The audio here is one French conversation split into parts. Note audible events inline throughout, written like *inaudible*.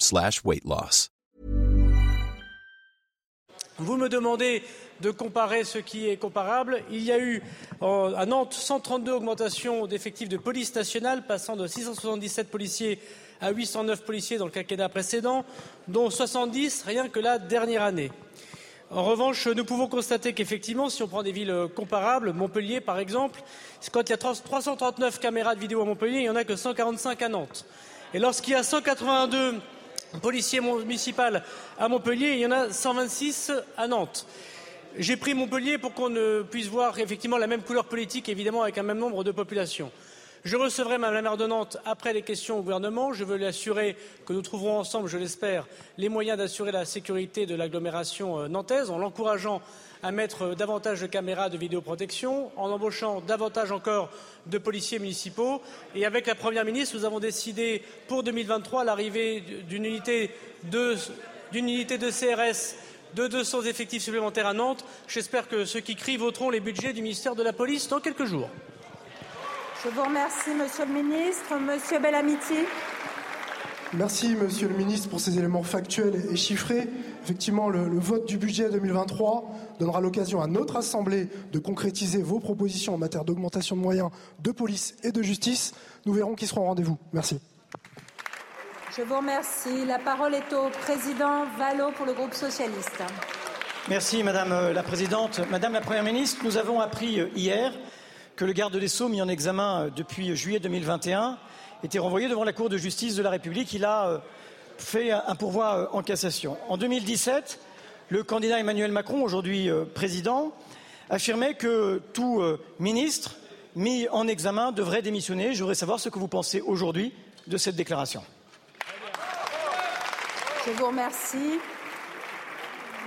Slash. Vous me demandez de comparer ce qui est comparable. Il y a eu en- à Nantes 132 augmentations d'effectifs de police nationale, passant de 677 policiers à 809 policiers dans le quinquennat précédent, dont 70 rien que la dernière année. En revanche, nous pouvons constater qu'effectivement, si on prend des villes euh, comparables, Montpellier par exemple, quand il y a 3- 339 caméras de vidéo à Montpellier, il n'y en a que 145 à Nantes. Et lorsqu'il y a 182 policiers municipaux à Montpellier, il y en a 126 à Nantes. J'ai pris Montpellier pour qu'on puisse voir effectivement la même couleur politique, évidemment, avec un même nombre de populations. Je recevrai Mme la maire de Nantes après les questions au gouvernement. Je veux lui assurer que nous trouverons ensemble, je l'espère, les moyens d'assurer la sécurité de l'agglomération euh, nantaise en l'encourageant à mettre euh, davantage de caméras de vidéoprotection, en embauchant davantage encore de policiers municipaux. Et avec la Première ministre, nous avons décidé pour 2023 l'arrivée d'une unité unité de CRS de 200 effectifs supplémentaires à Nantes. J'espère que ceux qui crient voteront les budgets du ministère de la Police dans quelques jours. Je vous remercie, Monsieur le Ministre. Monsieur Bellamiti. Merci, Monsieur le Ministre, pour ces éléments factuels et chiffrés. Effectivement, le, le vote du budget 2023 donnera l'occasion à notre Assemblée de concrétiser vos propositions en matière d'augmentation de moyens de police et de justice. Nous verrons qui seront au rendez-vous. Merci. Je vous remercie. La parole est au président Vallot pour le groupe socialiste. Merci Madame euh, la Présidente. Madame la Première ministre, nous avons appris euh, hier que le garde des Sceaux, mis en examen euh, depuis juillet 2021, était renvoyé devant la Cour de justice de la République. Il a euh, fait un pourvoi euh, en cassation. En 2017, le candidat Emmanuel Macron, aujourd'hui euh, président, affirmait que tout ministre mis en examen devrait démissionner. Je voudrais savoir ce que vous pensez aujourd'hui de cette déclaration. Je vous remercie.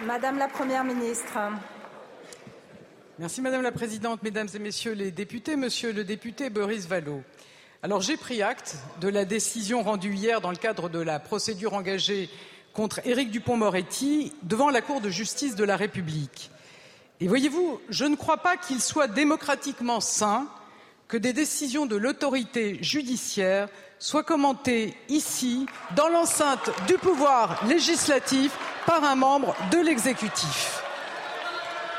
Madame la Première ministre. Merci Madame la Présidente, Mesdames et Messieurs les députés, Monsieur le député Boris Vallot. Alors j'ai pris acte de la décision rendue hier dans le cadre de la procédure engagée contre Éric Dupont-Moretti devant la Cour de justice de la République. Et voyez-vous, je ne crois pas qu'il soit démocratiquement sain que des décisions de l'autorité judiciaire soient commentées ici, dans l'enceinte du pouvoir législatif, par un membre de l'exécutif.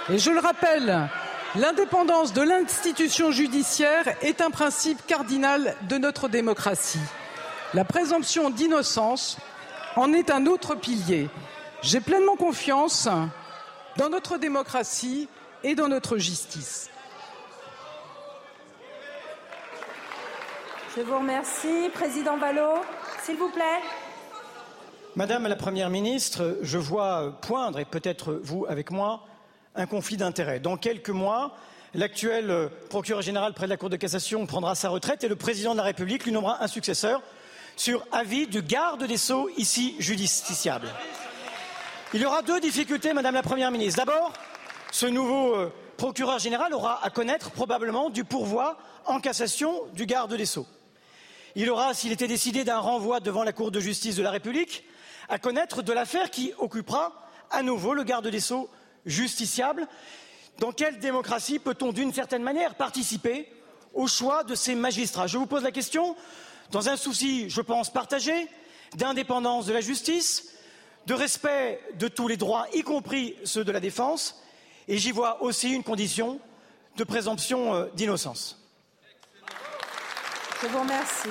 Et je le rappelle, l'indépendance de l'institution judiciaire est un principe cardinal de notre démocratie. La présomption d'innocence en est un autre pilier. J'ai pleinement confiance dans notre démocratie et dans notre justice. Je vous remercie. Président Vallot, s'il vous plaît. Madame la Première ministre, je vois poindre, et peut-être vous avec moi, un conflit d'intérêts. Dans quelques mois, l'actuel euh, procureur général près de la Cour de cassation prendra sa retraite et le président de la République lui nommera un successeur sur avis du garde des Sceaux, ici justiciable. Il y aura deux difficultés, Madame la Première ministre. D'abord, ce nouveau euh, procureur général aura à connaître probablement du pourvoi en cassation du garde des Sceaux. Il aura, s'il était décidé d'un renvoi devant la Cour de justice de la République, à connaître de l'affaire qui occupera à nouveau le garde des Sceaux justiciable. Dans quelle démocratie peut-on, d'une certaine manière, participer au choix de ces magistrats? Je vous pose la question dans un souci, je pense, partagé d'indépendance de la justice, de respect de tous les droits, y compris ceux de la défense, et j'y vois aussi une condition de présomption euh, d'innocence. Je vous remercie.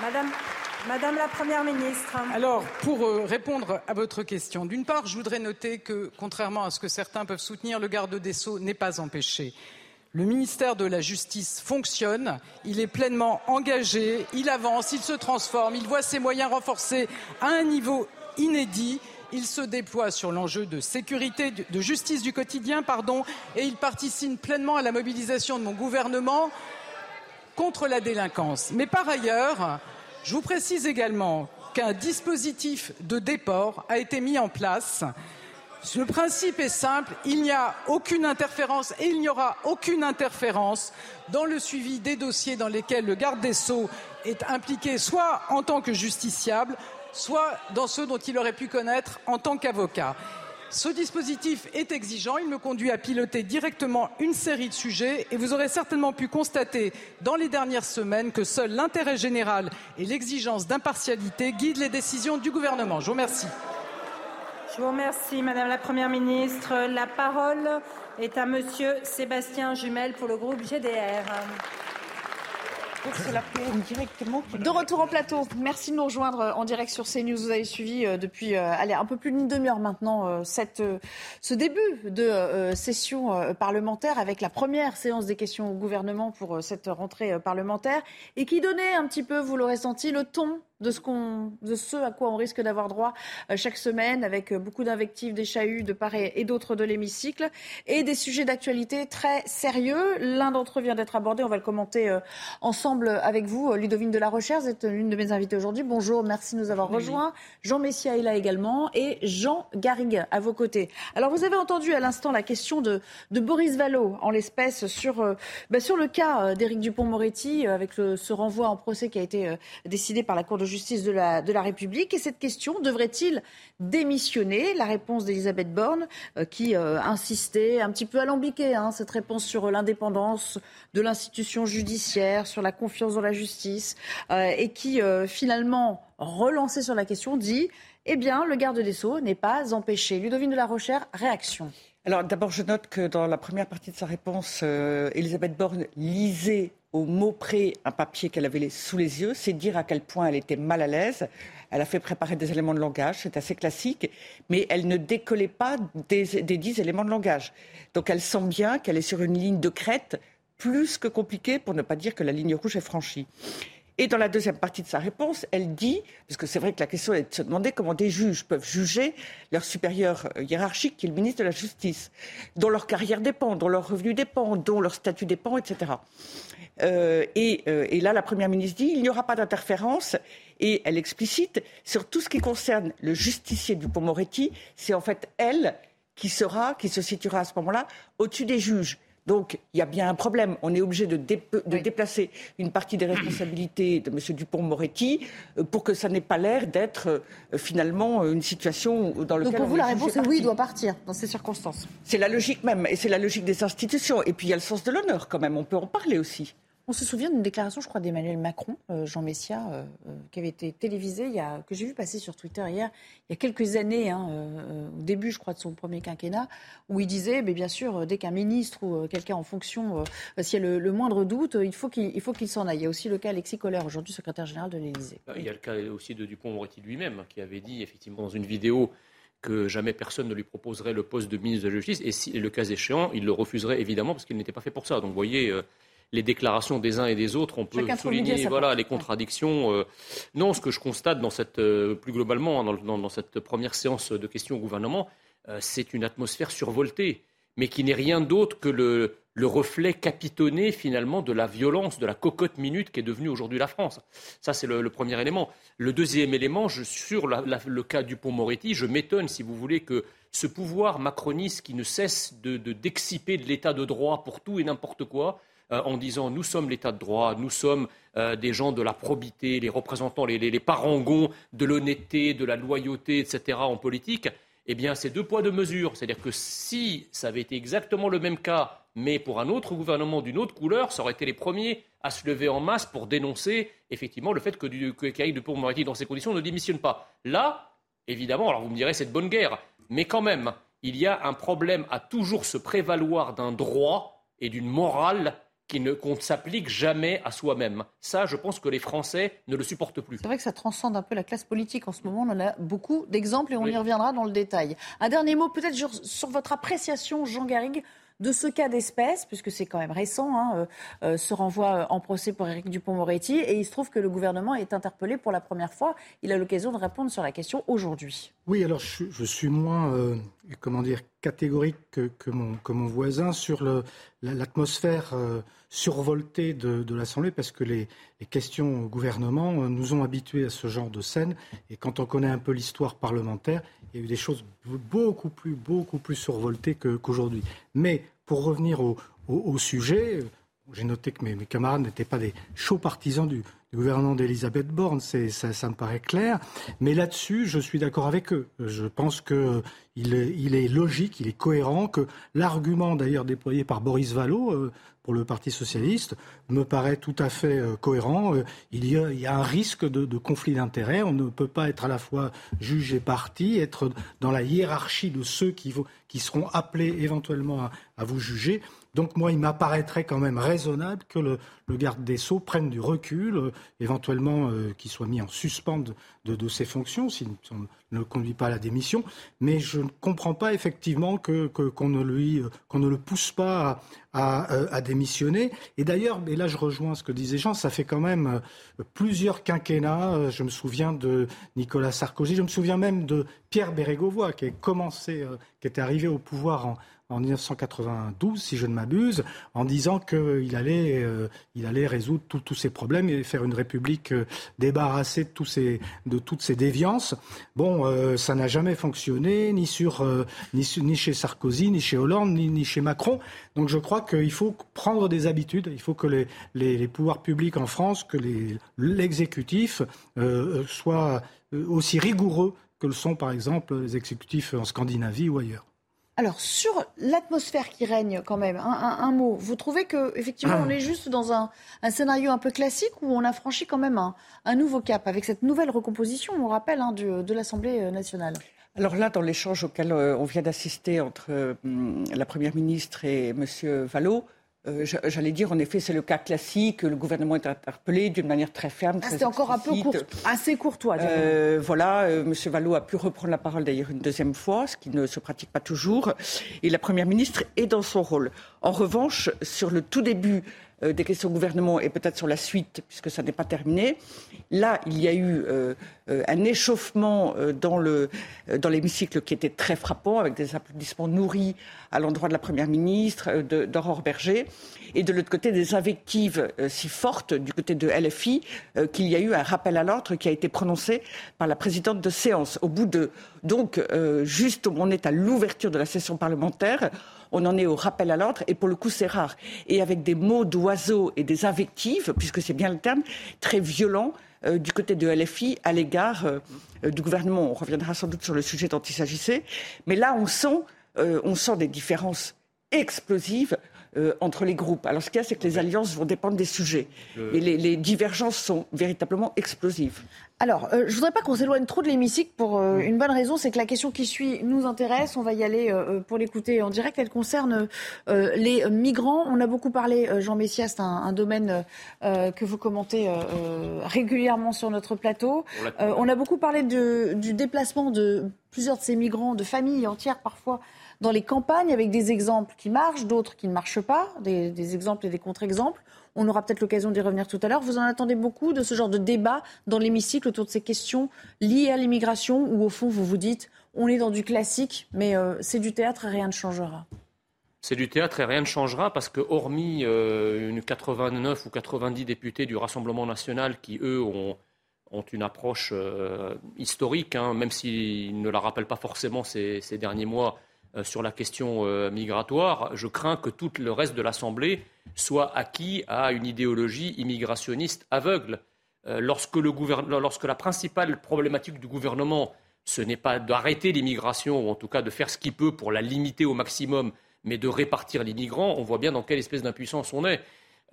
Madame, Madame la Première ministre. Alors, pour euh, répondre à votre question, d'une part, je voudrais noter que, contrairement à ce que certains peuvent soutenir, le garde des Sceaux n'est pas empêché. Le ministère de la Justice fonctionne, il est pleinement engagé, il avance, il se transforme, il voit ses moyens renforcés à un niveau inédit. Il se déploie sur l'enjeu de sécurité, de justice du quotidien, pardon, et il participe pleinement à la mobilisation de mon gouvernement contre la délinquance. Mais par ailleurs, Je vous précise également qu'un dispositif de déport a été mis en place. Le principe est simple, il n'y a aucune interférence et il n'y aura aucune interférence dans le suivi des dossiers dans lesquels le garde des Sceaux est impliqué soit en tant que justiciable, soit dans ceux dont il aurait pu connaître en tant qu'avocat. Ce dispositif est exigeant, il me conduit à piloter directement une série de sujets et vous aurez certainement pu constater dans les dernières semaines que seul l'intérêt général et l'exigence d'impartialité guident les décisions du gouvernement. Je vous remercie. Je vous remercie, Madame la Première ministre. La parole est à Monsieur Sébastien Jumel pour le groupe GDR. De retour en plateau. Merci de nous rejoindre euh, en direct sur CNews. Vous avez suivi euh, depuis euh, allez, un peu plus d'une demi-heure maintenant ce début de session parlementaire avec la première séance des questions au gouvernement pour cette rentrée parlementaire et qui donnait un petit peu, vous l'aurez senti, le ton de ce, qu'on, de ce à quoi on risque d'avoir droit euh, chaque semaine, avec euh, beaucoup d'invectives, des chahuts de part et d'autre de l'hémicycle, et des sujets d'actualité très sérieux. L'un d'entre eux vient d'être abordé, on va le commenter euh, ensemble avec vous. Ludovine de la Recherche, vous êtes l'une de mes invitées aujourd'hui. Bonjour, merci de nous avoir rejoints. Jean Messia est là également, et Jean Garrigue à vos côtés. Alors vous avez entendu à l'instant la question de, de Boris Vallot, en l'espèce, sur, bah, sur le cas d'Éric Dupont-Moretti, avec le, ce renvoi en procès qui a été décidé par la Cour de justice de la, de la République. Et cette question, devrait-il démissionner? La réponse d'Elisabeth Borne, euh, qui euh, insistait un petit peu alambiquée, hein, cette réponse sur l'indépendance de l'institution judiciaire, sur la confiance dans la justice, euh, et qui finalement, relancée sur la question, dit eh bien, le garde des Sceaux n'est pas empêché. Ludovine de la Rochère, réaction. Alors d'abord, je note que dans la première partie de sa réponse, Elisabeth Borne lisait au mot près un papier qu'elle avait sous les yeux. C'est dire à quel point elle était mal à l'aise. Elle a fait préparer des éléments de langage, c'est assez classique, mais elle ne décollait pas des, dix éléments de langage. Donc elle sent bien qu'elle est sur une ligne de crête plus que compliquée, pour ne pas dire que la ligne rouge est franchie. Et dans la deuxième partie de sa réponse, elle dit, parce que c'est vrai que la question est de se demander comment des juges peuvent juger leur supérieur euh, hiérarchique, qui est le ministre de la Justice, dont leur carrière dépend, dont leur revenu dépend, dont leur statut dépend, etc. Euh, euh, et, là, la Première ministre dit il n'y aura pas d'interférence. Et elle explicite sur tout ce qui concerne le justicier du Dupont-Moretti, c'est en fait elle qui sera, qui se situera à ce moment-là au-dessus des juges. Donc, il y a bien un problème. On est obligé de, déplacer une partie des responsabilités de M. Dupont-Moretti euh, pour que ça n'ait pas l'air d'être finalement une situation dans laquelle. Donc, pour vous, la réponse est oui, il doit partir dans ces circonstances. C'est la logique même, et c'est la logique des institutions. Et puis, il y a le sens de l'honneur quand même. On peut en parler aussi. On se souvient d'une déclaration, je crois, d'Emmanuel Macron, euh, Jean Messia, euh, euh, qui avait été télévisée, il y a, que j'ai vu passer sur Twitter hier, il y a quelques années, hein, au début, je crois, de son premier quinquennat, où il disait, mais bien sûr, dès qu'un ministre ou quelqu'un en fonction, s'il y a le, moindre doute, il faut qu'il s'en aille. Il y a aussi le cas Alexis Kohler, aujourd'hui secrétaire général de l'Élysée. Il y a le cas aussi de Dupont-Moretti lui-même, qui avait dit, effectivement, dans une vidéo, que jamais personne ne lui proposerait le poste de ministre de la Justice, et si le cas échéant, il le refuserait évidemment parce qu'il n'était pas fait pour ça. Donc, vous voyez les déclarations des uns et des autres, on peut souligner voilà, les contradictions. Euh. non, ce que je constate dans cette, euh, plus globalement hein, dans, cette première séance de questions au gouvernement, euh, c'est une atmosphère survoltée, mais qui n'est rien d'autre que le, reflet capitonné finalement de la violence, de la cocotte minute qui est devenue aujourd'hui la France. Ça, c'est le, premier élément. Le deuxième élément, sur le cas du pont Moretti, je m'étonne, si vous voulez, que ce pouvoir macroniste qui ne cesse de, d'exciper de l'état de droit pour tout et n'importe quoi, euh, en disant nous sommes l'État de droit, nous sommes euh, des gens de la probité, les représentants, les, parangons de l'honnêteté, de la loyauté, etc. en politique, eh bien c'est deux poids, deux mesures. C'est-à-dire que si ça avait été exactement le même cas, mais pour un autre gouvernement d'une autre couleur, ça aurait été les premiers à se lever en masse pour dénoncer effectivement le fait que, que de Dupond-Moretti, dans ces conditions, ne démissionne pas. Là, évidemment, alors vous me direz, c'est de bonne guerre, mais quand même, il y a un problème à toujours se prévaloir d'un droit et d'une morale qu'on ne s'applique jamais à soi-même. Ça, je pense que les Français ne le supportent plus. C'est vrai que ça transcende un peu la classe politique en ce moment. On en a beaucoup d'exemples et on y reviendra dans le détail. Un dernier mot peut-être sur, votre appréciation, Jean Garrigue, de ce cas d'espèce, puisque c'est quand même récent, hein, euh, euh, ce renvoi en procès pour Éric Dupont-Moretti, et il se trouve que le gouvernement est interpellé pour la première fois. Il a l'occasion de répondre sur la question aujourd'hui. Oui, alors je, suis moins, euh, comment dire, catégorique que, mon, voisin sur l'atmosphère euh, survoltée de, l'Assemblée, parce que les, questions au gouvernement euh, nous ont habitués à ce genre de scène. Et quand on connaît un peu l'histoire parlementaire, il y a eu des choses beaucoup plus, beaucoup plus survoltées qu'aujourd'hui. Mais pour revenir au, sujet, j'ai noté que mes, camarades n'étaient pas des chauds partisans du, gouvernement d'Elisabeth Borne, ça, ça, me paraît clair. Mais là-dessus, je suis d'accord avec eux. Je pense qu'il il est logique, il est cohérent, que l'argument d'ailleurs déployé par Boris euh, pour le Parti socialiste me paraît tout à fait euh, cohérent. Euh, il y, a, un risque de, conflit d'intérêts. On ne peut pas être à la fois juge et parti, être dans la hiérarchie de ceux qui, seront appelés éventuellement à, vous juger. Donc moi, il m'apparaîtrait quand même raisonnable que le, garde des Sceaux prenne du recul, euh, éventuellement qu'il soit mis en suspens de, ses fonctions, s'il ne conduit pas à la démission. Mais je ne comprends pas effectivement qu'on que, qu'on ne, euh, ne le pousse pas à, à, démissionner. Et d'ailleurs, et là je rejoins ce que disait Jean, ça fait quand même plusieurs quinquennats. Je me souviens de Nicolas Sarkozy, je me souviens même de Pierre Bérégovoy, qui, commencé, qui était arrivé au pouvoir en en 1992, si je ne m'abuse, en disant qu'il allait, euh, allait résoudre tous ces problèmes et faire une république euh, débarrassée de toutes ces déviances. Bon, euh, ça n'a jamais fonctionné, ni, sur, ni, chez Sarkozy, ni chez Hollande, ni, chez Macron. Donc je crois qu'il faut prendre des habitudes, il faut que les, pouvoirs publics en France, que l'exécutif soient aussi rigoureux que le sont par exemple les exécutifs en Scandinavie ou ailleurs. Alors, sur l'atmosphère qui règne quand même, un, mot. Vous trouvez qu'effectivement, on *clears throat* est juste dans un, scénario un peu classique où on a franchi quand même un, nouveau cap avec cette nouvelle recomposition, on rappelle, hein, de l'Assemblée nationale alors là, dans l'échange auquel euh, on vient d'assister entre euh, la Première ministre et M. Vallot, euh, j'allais dire, en effet, c'est le cas classique. Le gouvernement est interpellé d'une manière très ferme. Ah, C'était encore un peu court, assez courtois. Euh, voilà, euh, M. Vallot a pu reprendre la parole d'ailleurs une deuxième fois, ce qui ne se pratique pas toujours. Et la Première ministre est dans son rôle. En revanche, sur le tout début euh, des questions au gouvernement et peut-être sur la suite, puisque ça n'est pas terminé. Là, il y a eu euh, euh, un échauffement dans, dans l'hémicycle qui était très frappant, avec des applaudissements nourris à l'endroit de la Première ministre, d'Aurore Berger, et de l'autre côté des invectives si fortes du côté de LFI qu'il y a eu un rappel à l'ordre qui a été prononcé par la présidente de séance. Au bout de donc juste on est à l'ouverture de la session parlementaire, on en est au rappel à l'ordre, et pour le coup, c'est rare. Et avec des mots d'oiseaux et des invectives, puisque c'est bien le terme, très violents euh, du côté de LFI à l'égard euh, euh, du gouvernement. On reviendra sans doute sur le sujet dont il s'agissait. Mais là, on sent, on sent des différences explosives entre les groupes. Alors ce qu'il y a, c'est que les alliances vont dépendre des sujets. Et les, divergences sont véritablement explosives. Alors, euh, je ne voudrais pas qu'on s'éloigne trop de l'hémicycle pour euh, une bonne raison, c'est que la question qui suit nous intéresse. On va y aller euh, pour l'écouter en direct. Elle concerne les migrants. On a beaucoup parlé, Jean Messias, c'est un, domaine que vous commentez régulièrement sur notre plateau. on a beaucoup parlé du déplacement de plusieurs de ces migrants, de familles entières parfois, dans les campagnes, avec des exemples qui marchent, d'autres qui ne marchent pas, des exemples et des contre-exemples. On aura peut-être l'occasion d'y revenir tout à l'heure. Vous en attendez beaucoup de ce genre de débat dans l'hémicycle autour de ces questions liées à l'immigration, où au fond vous vous dites on est dans du classique, mais euh, c'est du théâtre et rien ne changera. C'est du théâtre et rien ne changera parce que, hormis euh, une 89 ou 90 députés du Rassemblement national qui, eux, ont, une approche euh, historique, hein, même s'ils ne la rappellent pas forcément ces derniers mois, sur la question euh, migratoire, je crains que tout le reste de l'Assemblée soit acquis à une idéologie immigrationniste aveugle. Euh, lorsque, lorsque la principale problématique du gouvernement, ce n'est pas d'arrêter l'immigration, ou en tout cas de faire ce qu'il peut pour la limiter au maximum, mais de répartir les migrants, on voit bien dans quelle espèce d'impuissance on est.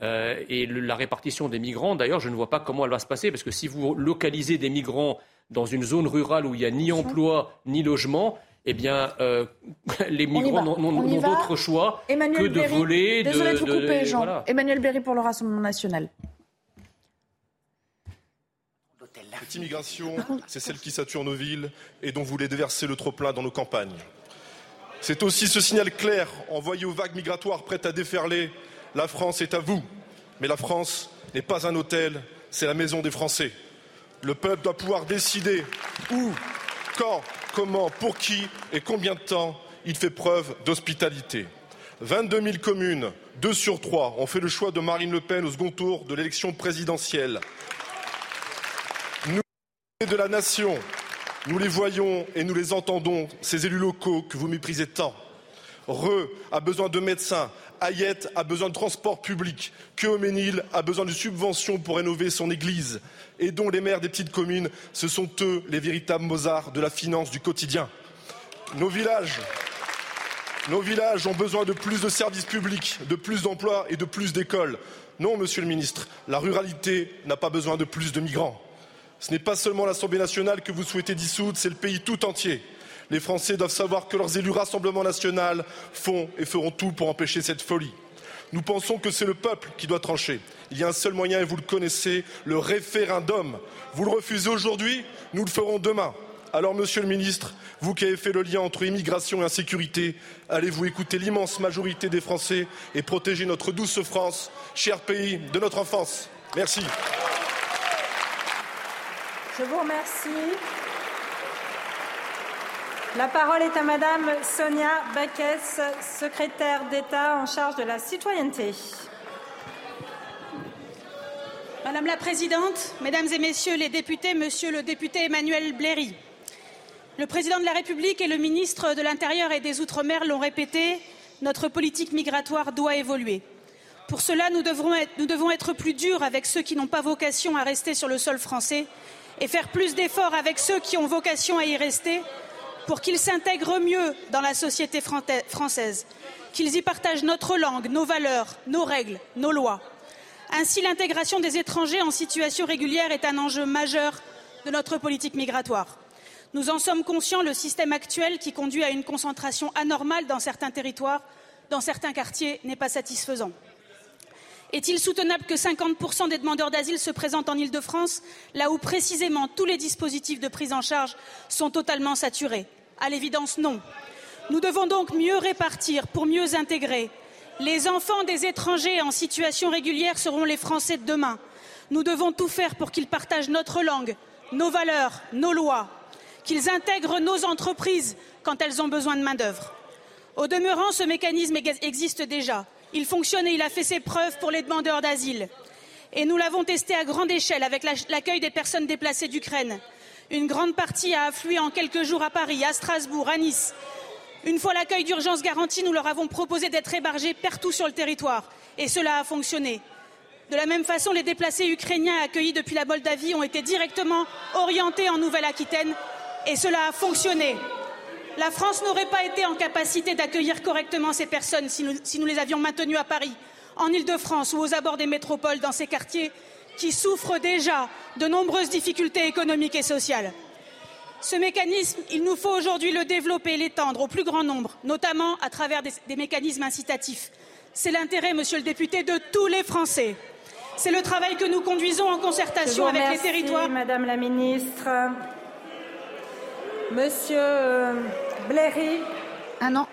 et la répartition des migrants, d'ailleurs, je ne vois pas comment elle va se passer, parce que si vous localisez des migrants dans une zone rurale où il n'y a ni emploi ni logement, eh bien, euh, *laughs* les migrants n'ont d'autre choix que de voler. Désolé de, vous couper, Jean. Emmanuel Berry pour le Rassemblement national. Cette immigration, c'est celle qui sature nos villes et dont vous voulez déverser le trop-plein dans nos campagnes. C'est aussi ce signal clair envoyé aux vagues migratoires prêtes à déferler. La France est à vous. Mais la France n'est pas un hôtel, c'est la maison des Français. Le peuple doit pouvoir décider où Quand, comment, pour qui et combien de temps il fait preuve d'hospitalité 22 000 communes, deux sur trois, ont fait le choix de Marine Le Pen au second tour de l'élection présidentielle. Nous, de la nation, nous les voyons et nous les entendons, ces élus locaux que vous méprisez tant. Re a besoin de médecins, Ayette a besoin de transport public, Keoménil a besoin de subventions pour rénover son église, et dont les maires des petites communes, ce sont eux les véritables Mozart de la finance du quotidien. Nos villages ont besoin de plus de services publics, de plus d'emplois et de plus d'écoles. Non, monsieur le ministre, la ruralité n'a pas besoin de plus de migrants. Ce n'est pas seulement l'Assemblée nationale que vous souhaitez dissoudre, c'est le pays tout entier. Les Français doivent savoir que leurs élus Rassemblement national font et feront tout pour empêcher cette folie. Nous pensons que c'est le peuple qui doit trancher. Il y a un seul moyen et vous le connaissez, le référendum. Vous le refusez aujourd'hui, nous le ferons demain. Alors, monsieur le ministre, vous qui avez fait le lien entre immigration et insécurité, allez-vous écouter l'immense majorité des Français et protéger notre douce France, cher pays de notre enfance? Merci. Je vous remercie. La parole est à Madame Sonia Baquès, secrétaire d'État en charge de la citoyenneté. Madame la Présidente, Mesdames et Messieurs les députés, Monsieur le député Emmanuel Bléry, le Président de la République et le ministre de l'Intérieur et des Outre-mer l'ont répété, notre politique migratoire doit évoluer. Pour cela, nous, nous devons être plus durs avec ceux qui n'ont pas vocation à rester sur le sol français et faire plus d'efforts avec ceux qui ont vocation à y rester pour qu'ils s'intègrent mieux dans la société française, qu'ils y partagent notre langue, nos valeurs, nos règles, nos lois. Ainsi, l'intégration des étrangers en situation régulière est un enjeu majeur de notre politique migratoire. Nous en sommes conscients, le système actuel, qui conduit à une concentration anormale dans certains territoires, dans certains quartiers, n'est pas satisfaisant. Est-il soutenable que 50% des demandeurs d'asile se présentent en Île-de-France, là où précisément tous les dispositifs de prise en charge sont totalement saturés? À l'évidence, non. Nous devons donc mieux répartir pour mieux intégrer. Les enfants des étrangers en situation régulière seront les Français de demain. Nous devons tout faire pour qu'ils partagent notre langue, nos valeurs, nos lois, qu'ils intègrent nos entreprises quand elles ont besoin de main-d'œuvre. Au demeurant, ce mécanisme existe déjà. Il fonctionne et il a fait ses preuves pour les demandeurs d'asile. Et nous l'avons testé à grande échelle avec l'accueil des personnes déplacées d'Ukraine. Une grande partie a afflué en quelques jours à Paris, à Strasbourg, à Nice. Une fois l'accueil d'urgence garanti, nous leur avons proposé d'être hébergés partout sur le territoire. Et cela a fonctionné. De la même façon, les déplacés ukrainiens accueillis depuis la Moldavie ont été directement orientés en Nouvelle-Aquitaine. Et cela a fonctionné. La France n'aurait pas été en capacité d'accueillir correctement ces personnes si nous, si nous, les avions maintenues à Paris, en Île-de-France ou aux abords des métropoles, dans ces quartiers qui souffrent déjà de nombreuses difficultés économiques et sociales. Ce mécanisme, il nous faut aujourd'hui le développer et l'étendre au plus grand nombre, notamment à travers des, des mécanismes incitatifs. C'est l'intérêt, monsieur le député, de tous les Français. C'est le travail que nous conduisons en concertation avec les territoires. Madame la ministre. Monsieur euh, Blairy. Ah non.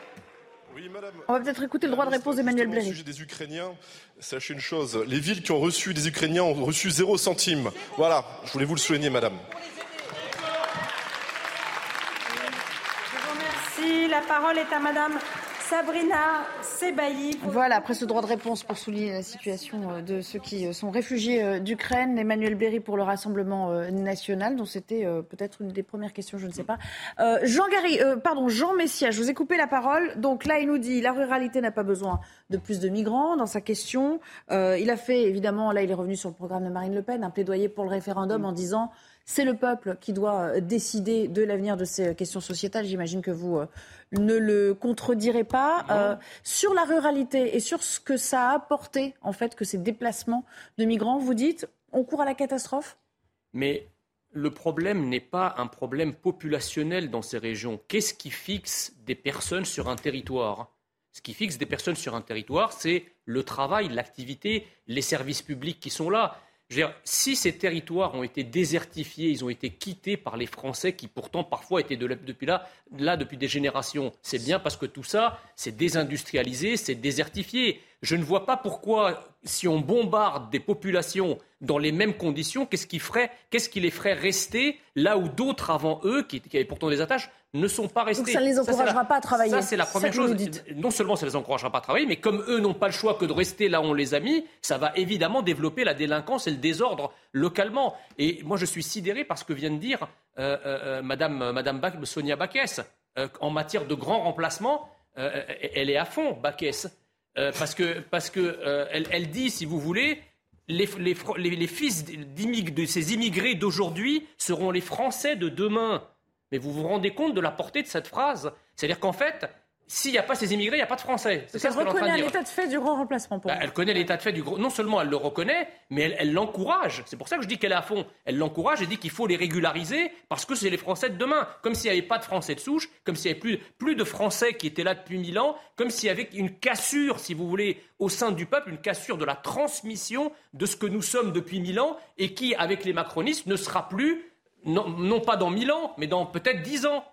Oui, madame. On va peut-être écouter le droit de réponse d'Emmanuel Blairy. Au sujet des Ukrainiens, sachez une chose, les villes qui ont reçu des Ukrainiens ont reçu zéro centime. Voilà, je voulais vous le souligner, madame. Je vous remercie. La parole est à madame Sabrina Sebailly. Voilà, après ce droit de réponse pour souligner la situation euh, de ceux qui euh, sont réfugiés euh, d'Ukraine, Emmanuel Berry pour le Rassemblement national, dont c'était peut-être une des premières questions, je ne sais pas. Jean Gary, pardon, Jean Messia, je vous ai coupé la parole. Donc là, il nous dit la ruralité n'a pas besoin de plus de migrants dans sa question. il a fait évidemment, là, il est revenu sur le programme de Marine Le Pen, un plaidoyer pour le référendum en disant c'est le peuple qui doit décider de l'avenir de ces questions sociétales. J'imagine que vous ne le contredirez pas. Euh, sur la ruralité et sur ce que ça a apporté, en fait, que ces déplacements de migrants, vous dites, on court à la catastrophe? Mais le problème n'est pas un problème populationnel dans ces régions. Qu'est-ce qui fixe des personnes sur un territoire? Ce qui fixe des personnes sur un territoire, c'est le travail, l'activité, les services publics qui sont là si ces territoires ont été désertifiés, ils ont été quittés par les Français qui pourtant parfois étaient depuis là, là depuis des générations, c'est bien parce que tout ça, c'est désindustrialisé, c'est désertifié. Je ne vois pas pourquoi, si on bombarde des populations dans les mêmes conditions, qu'est-ce qui, ferait, qu'est-ce qui les ferait rester là où d'autres avant eux, qui, qui avaient pourtant des attaches, ne sont pas restés. Donc ça ne les encouragera pas à travailler. Ça, c'est la première chose. Non seulement ça ne les encouragera pas à travailler, mais comme eux n'ont pas le choix que de rester là où on les a mis, ça va évidemment développer la délinquance et le désordre localement. Et moi, je suis sidéré par ce que vient de dire euh, euh, euh Madame, Sonia Baquès. en matière de grand remplacement, elle est à fond, Baquès. Parce que, parce que elle, elle, dit, si vous voulez, les, les, les fils de ces immigrés d'aujourd'hui seront les Français de demain. Mais vous vous rendez compte de la portée de cette phrase C'est-à-dire qu'en fait, s'il n'y a pas ces immigrés, il n'y a pas de Français. C'est ça elle reconnaît l'état de fait du grand remplacement pour bah, Elle connaît l'état de fait du gros. Non seulement elle le reconnaît, mais elle l'encourage. C'est pour ça que je dis qu'elle est à fond. Elle l'encourage et dit qu'il faut les régulariser parce que c'est les Français de demain. Comme s'il n'y avait pas de Français de souche, comme s'il n'y avait plus, plus de Français qui étaient là depuis mille ans, comme s'il y avait une cassure, si vous voulez, au sein du peuple, une cassure de la transmission de ce que nous sommes depuis mille ans et qui, avec les macronistes, ne sera plus non, pas dans mille ans, mais dans peut-être dix ans.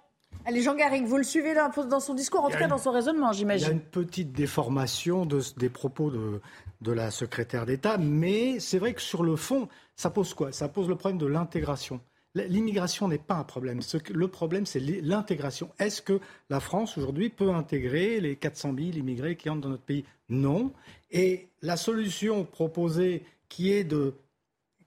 Allez, Jean Garrigue, vous le suivez dans, son discours, en tout cas dans son raisonnement, j'imagine. Il y a une petite déformation des propos de, de la secrétaire d'État, mais c'est vrai que sur le fond, ça pose quoi? Ça pose le problème de l'intégration. L'immigration n'est pas un problème. Le problème, c'est l'intégration. Est-ce que la France, aujourd'hui, peut intégrer les 400 000 immigrés qui entrent dans notre pays? Non. Et la solution proposée, qui est de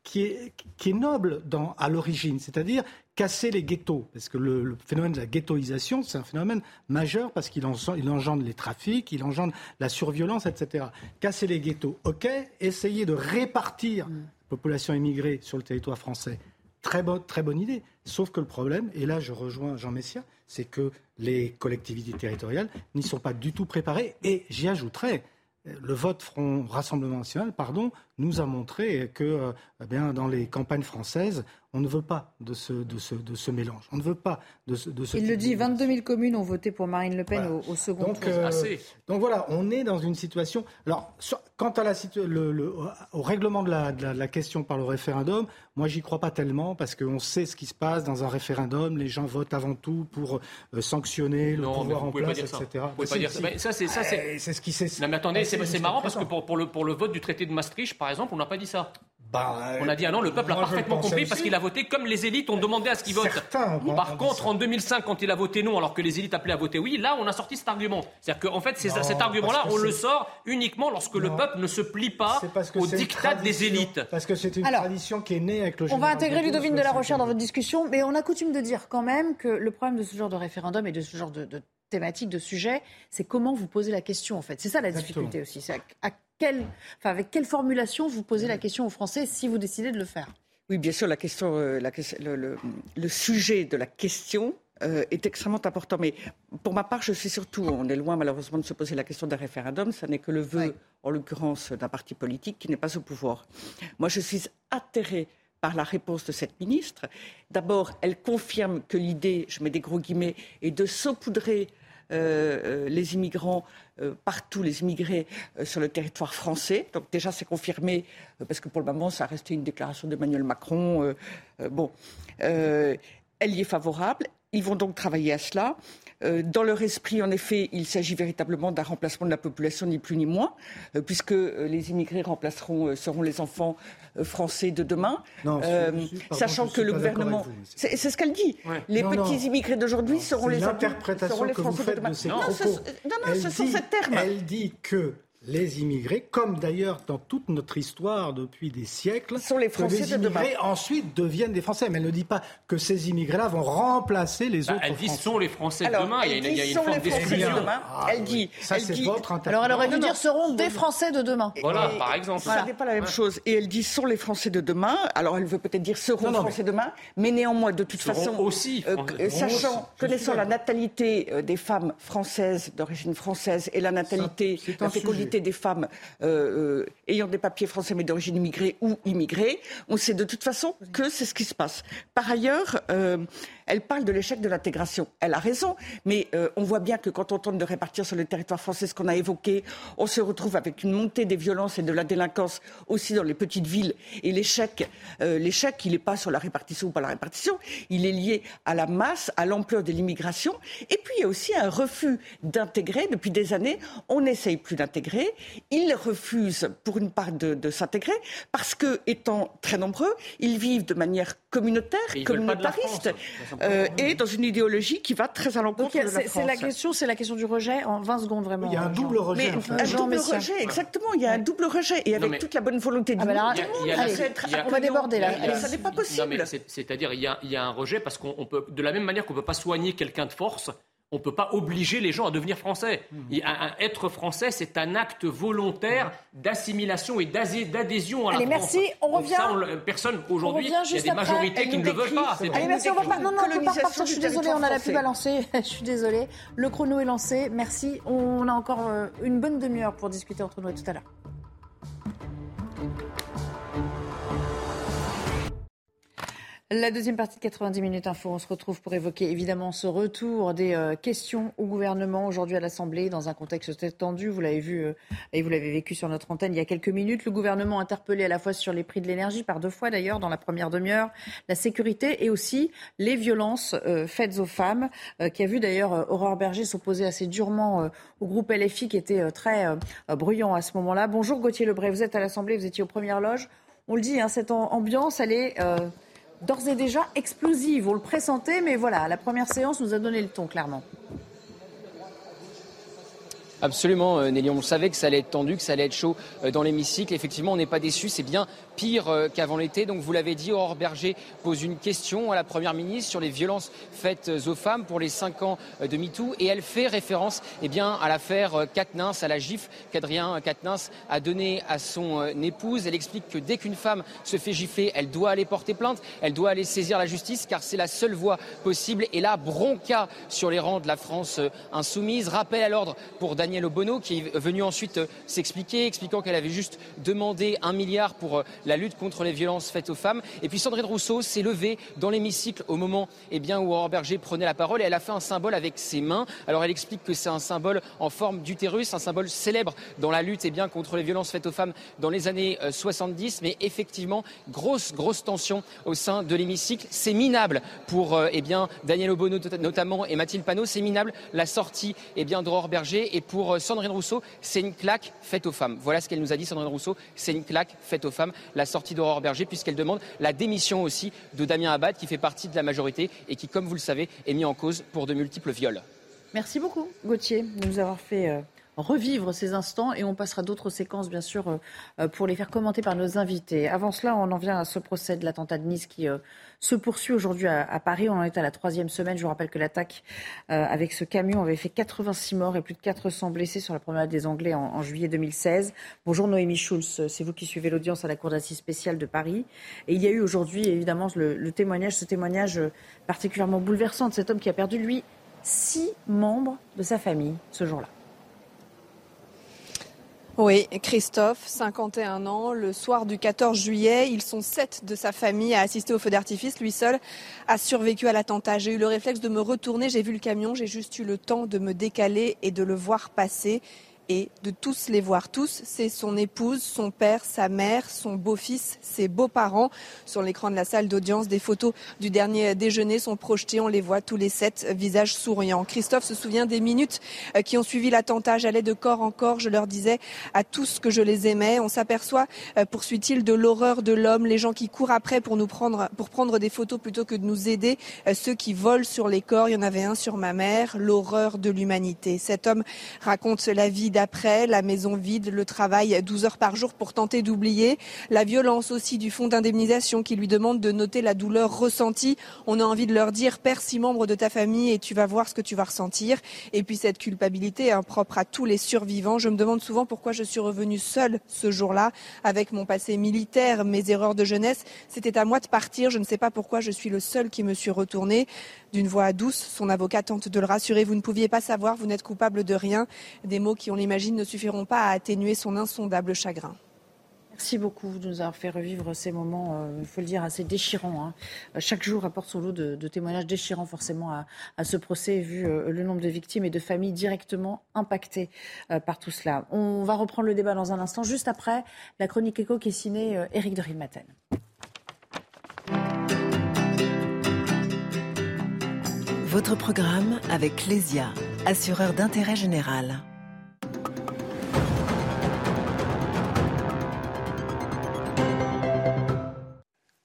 qui est, qui est noble dans, à l'origine, c'est-à-dire casser les ghettos. Parce que le, phénomène de la ghettoisation, c'est un phénomène majeur parce qu'il il engendre les trafics, il engendre la surviolence, etc. Casser les ghettos, ok. Essayer de répartir la population immigrée sur le territoire français, très, bonne, très bonne idée. Sauf que le problème, et là je rejoins Jean Messia, c'est que les collectivités territoriales n'y sont pas du tout préparées. Et j'y ajouterais, le vote Front Rassemblement National pardon, nous a montré que euh, eh bien, dans les campagnes françaises, on ne veut pas de ce, de ce, de ce mélange. On ne veut pas de ce, de Il le dit, 22 000 communes ont voté pour Marine Le Pen au, second donc, tour. Euh, donc voilà, on est dans une situation. Alors, quant à la, le, au règlement de la, de, la, question par le référendum, moi, j'y crois pas tellement parce qu'on sait ce qui se passe dans un référendum. Les gens votent avant tout pour euh, sanctionner le pouvoir en place, etc. Vous pouvez pas dire ça. ça, c'est ça, c'est ce qui s'est. Non, mais attendez, c'est marrant parce que pour, pour, le, pour le vote du traité de Maastricht, par exemple, on n'a pas dit ça. Bah, on a dit ah non, le peuple a parfaitement compris parce qu'il a voté comme les élites ont demandé à ce qu'il vote. Par contre, en 2005, quand il a voté non, alors que les élites appelaient à voter oui, là, on a sorti cet argument. C'est-à-dire qu'en fait, cet argument-là, on le sort uniquement lorsque le peuple ne se plie pas au dictat des élites. Parce que c'est une tradition qui est née avec le. On va intégrer Ludovine de la Rochère dans votre discussion, mais on a coutume de dire quand même que le problème de ce genre de référendum et de ce genre de, thématique, de sujet, c'est comment vous posez la question en fait. C'est ça la difficulté aussi. C'est à avec quelle formulation vous posez la question aux Français si vous décidez de le faire? Oui, bien sûr, la question, euh, le, sujet de la question euh, est extrêmement important. Mais pour ma part, je suis surtout, on est loin malheureusement de se poser la question d'un référendum, ça n'est que le vœu, en l'occurrence, d'un parti politique qui n'est pas au pouvoir. Moi, je suis atterrée par la réponse de cette ministre. D'abord, elle confirme que l'idée, je mets des gros guillemets, est de saupoudrer euh, les immigrants euh, partout les immigrés euh, sur le territoire français. Donc déjà, c'est confirmé, euh, parce que pour le moment, ça a resté une déclaration d'Emmanuel Macron. bon, elle y est favorable. Ils vont donc travailler à cela. Euh, dans leur esprit, en effet, il s'agit véritablement d'un remplacement de la population, ni plus ni moins, euh, puisque euh, les immigrés remplaceront, seront les enfants français de demain, sachant que le gouvernement, c'est ce qu'elle dit, les petits immigrés d'aujourd'hui seront les, seront les Français de demain. non, non, ce sont ces termes. Elle dit que les immigrés, comme d'ailleurs dans toute notre histoire depuis des siècles, sont les Français les immigrés ensuite deviennent des Français. Mais elle ne dit pas que ces immigrés-là vont remplacer les bah, autres. Elle dit sont les Français de demain. Elle il y a, une forme d'exclusion. elle dit. Ça, c'est votre Alors elle aurait dû dire seront des Français de demain. Voilà, par exemple. Ça n'est pas la même chose. Et elle dit sont les Français de demain. Alors elle veut peut-être dire seront les Français de demain, mais néanmoins, de toute façon, aussi, euh, sachant, connaissant la natalité euh, des femmes françaises d'origine française et la natalité, des femmes euh, euh, ayant des papiers français mais d'origine immigrée ou immigrée, on sait de toute façon que c'est ce qui se passe. Par ailleurs, euh, elle parle de l'échec de l'intégration. Elle a raison, mais euh, on voit bien que quand on tente de répartir sur le territoire français ce qu'on a évoqué, on se retrouve avec une montée des violences et de la délinquance aussi dans les petites villes. Et l'échec, euh, l'échec, il n'est pas sur la répartition ou pas la répartition, il est lié à la masse, à l'ampleur de l'immigration. Et puis il y a aussi un refus d'intégrer. Depuis des années, on n'essaye plus d'intégrer. Ils refusent pour une part de, s'intégrer parce que, étant très nombreux, ils vivent de manière communautaire, communautariste, euh, et dans une idéologie qui va très à l'encontre de la France. C'est la question, c'est la question du rejet en 20 secondes vraiment. Il y a un double rejet. un double rejet, exactement. Il y a un double rejet et avec toute la bonne volonté du ah, on va déborder là. ça n'est pas possible. C'est-à-dire il y, a un rejet parce qu'on peut, de la même manière qu'on peut pas soigner quelqu'un de force, on ne peut pas obliger les gens à devenir français. Hmm. être français, c'est un acte volontaire d'assimilation et d'adhésion à Allez, la France. merci. On revient. personne aujourd'hui, il y a des majorités qui ne le veulent pas. Allez, merci. On va pas. Non, non, on pas Je suis désolée, on a la pub à lancer. *laughs* Je suis désolée. Le chrono est lancé. Merci. On a encore euh, une bonne demi-heure pour discuter entre nous et tout à l'heure. La deuxième partie de 90 minutes info, on se retrouve pour évoquer évidemment ce retour des euh, questions au gouvernement aujourd'hui à l'Assemblée dans un contexte tendu. Vous l'avez vu euh, et vous l'avez vécu sur notre antenne il y a quelques minutes. Le gouvernement interpellé à la fois sur les prix de l'énergie, par deux fois d'ailleurs dans la première demi-heure, la sécurité et aussi les violences euh, faites aux femmes, qui a vu d'ailleurs Aurore Berger s'opposer assez durement au groupe LFI qui était très bruyant à ce moment-là. Bonjour Gauthier Lebray, vous êtes à l'Assemblée, vous étiez aux premières loges. On le dit, hein, cette ambiance, elle est d'ores et déjà explosive. On le pressentait, mais voilà, la première séance nous a donné le ton, clairement. Absolument, euh, Nelly. On savait que ça allait être tendu, que ça allait être chaud euh, dans l'hémicycle. Effectivement, on n'est pas déçu. C'est bien pire euh, qu'avant l'été. Donc, vous l'avez dit, Aurore Berger pose une question à la Première ministre sur les violences faites aux femmes pour les cinq ans de MeToo. Et elle fait référence eh bien, à l'affaire Katnins, à la gifle qu'Adrien Katnins a donnée à son épouse. Elle explique que dès qu'une femme se fait gifler, elle doit aller porter plainte, elle doit aller saisir la justice, car c'est la seule voie possible. Et là, bronca sur les rangs de la France insoumise. Rappel à l'ordre pour Daniel Obono, qui est venu ensuite euh, s'expliquer, expliquant qu'elle avait juste demandé un milliard pour euh, la lutte contre les violences faites aux femmes. Et puis Sandrine Rousseau s'est levée dans l'hémicycle au moment eh où Aurore Berger prenait la parole et elle a fait un symbole avec ses mains. Alors elle explique que c'est un symbole en forme d'utérus, un symbole célèbre dans la lutte eh bien, contre les violences faites aux femmes dans les années 70. Euh, Mais effectivement, grosse, grosse tension au sein de l'hémicycle. C'est minable pour eh bien, Daniel Obono notamment et Mathilde Panot. C'est minable la sortie eh bien, d'Aurore Berger et pour pour Sandrine Rousseau, c'est une claque faite aux femmes. Voilà ce qu'elle nous a dit, Sandrine Rousseau, c'est une claque faite aux femmes, la sortie d'Aurore Berger, puisqu'elle demande la démission aussi de Damien Abad, qui fait partie de la majorité et qui, comme vous le savez, est mis en cause pour de multiples viols. Merci beaucoup, Gauthier, de nous avoir fait euh, revivre ces instants et on passera d'autres séquences, bien sûr, euh, euh, pour les faire commenter par nos invités. Avant cela, on en vient à ce procès de l'attentat de Nice qui euh, se poursuit aujourd'hui à, Paris. On en est à la troisième semaine. Je vous rappelle que l'attaque avec ce camion avait fait 86 morts et plus de 400 blessés sur la promenade des Anglais en, juillet 2016. Bonjour Noémie Schulz, c'est vous qui suivez l'audience à la Cour d'assises spéciale de Paris. Et il y a eu aujourd'hui, évidemment, le, le témoignage, ce témoignage particulièrement bouleversant de cet homme qui a perdu, lui, six membres de sa famille ce jour-là. Oui, Christophe, 51 ans, le soir du 14 juillet, ils sont sept de sa famille à assister au feu d'artifice. Lui seul a survécu à l'attentat. J'ai eu le réflexe de me retourner, j'ai vu le camion, j'ai juste eu le temps de me décaler et de le voir passer et de tous les voir tous. C'est son épouse, son père, sa mère, son beau-fils, ses beaux-parents. Sur l'écran de la salle d'audience, des photos du dernier déjeuner sont projetées. On les voit tous les sept, visages souriants. Christophe se souvient des minutes euh, qui ont suivi l'attentat. J'allais de corps en corps. Je leur disais à tous que je les aimais. On s'aperçoit, euh, poursuit-il, de l'horreur de l'homme, les gens qui courent après pour nous prendre, pour prendre des photos plutôt que de nous aider, euh, ceux qui volent sur les corps. Il y en avait un sur ma mère. L'horreur de l'humanité. Cet homme raconte la vie après, la maison vide, le travail 12 heures par jour pour tenter d'oublier, la violence aussi du fonds d'indemnisation qui lui demande de noter la douleur ressentie. On a envie de leur dire, perds six membres de ta famille et tu vas voir ce que tu vas ressentir. Et puis cette culpabilité hein, propre à tous les survivants. Je me demande souvent pourquoi je suis revenue seule ce jour-là, avec mon passé militaire, mes erreurs de jeunesse. C'était à moi de partir. Je ne sais pas pourquoi je suis le seul qui me suis retourné. D'une voix douce, son avocat tente de le rassurer. Vous ne pouviez pas savoir, vous n'êtes coupable de rien. Des mots qui, on l'imagine, ne suffiront pas à atténuer son insondable chagrin. Merci beaucoup de nous avoir fait revivre ces moments, euh, il faut le dire, assez déchirants. Hein. Chaque jour apporte son lot de, témoignages déchirants forcément à, ce procès, vu euh, le nombre de victimes et de familles directement impactées euh, par tout cela. On va reprendre le débat dans un instant, juste après la chronique éco qui est signée Éric de Rilmaten. Votre programme avec Clésia, assureur d'intérêt général.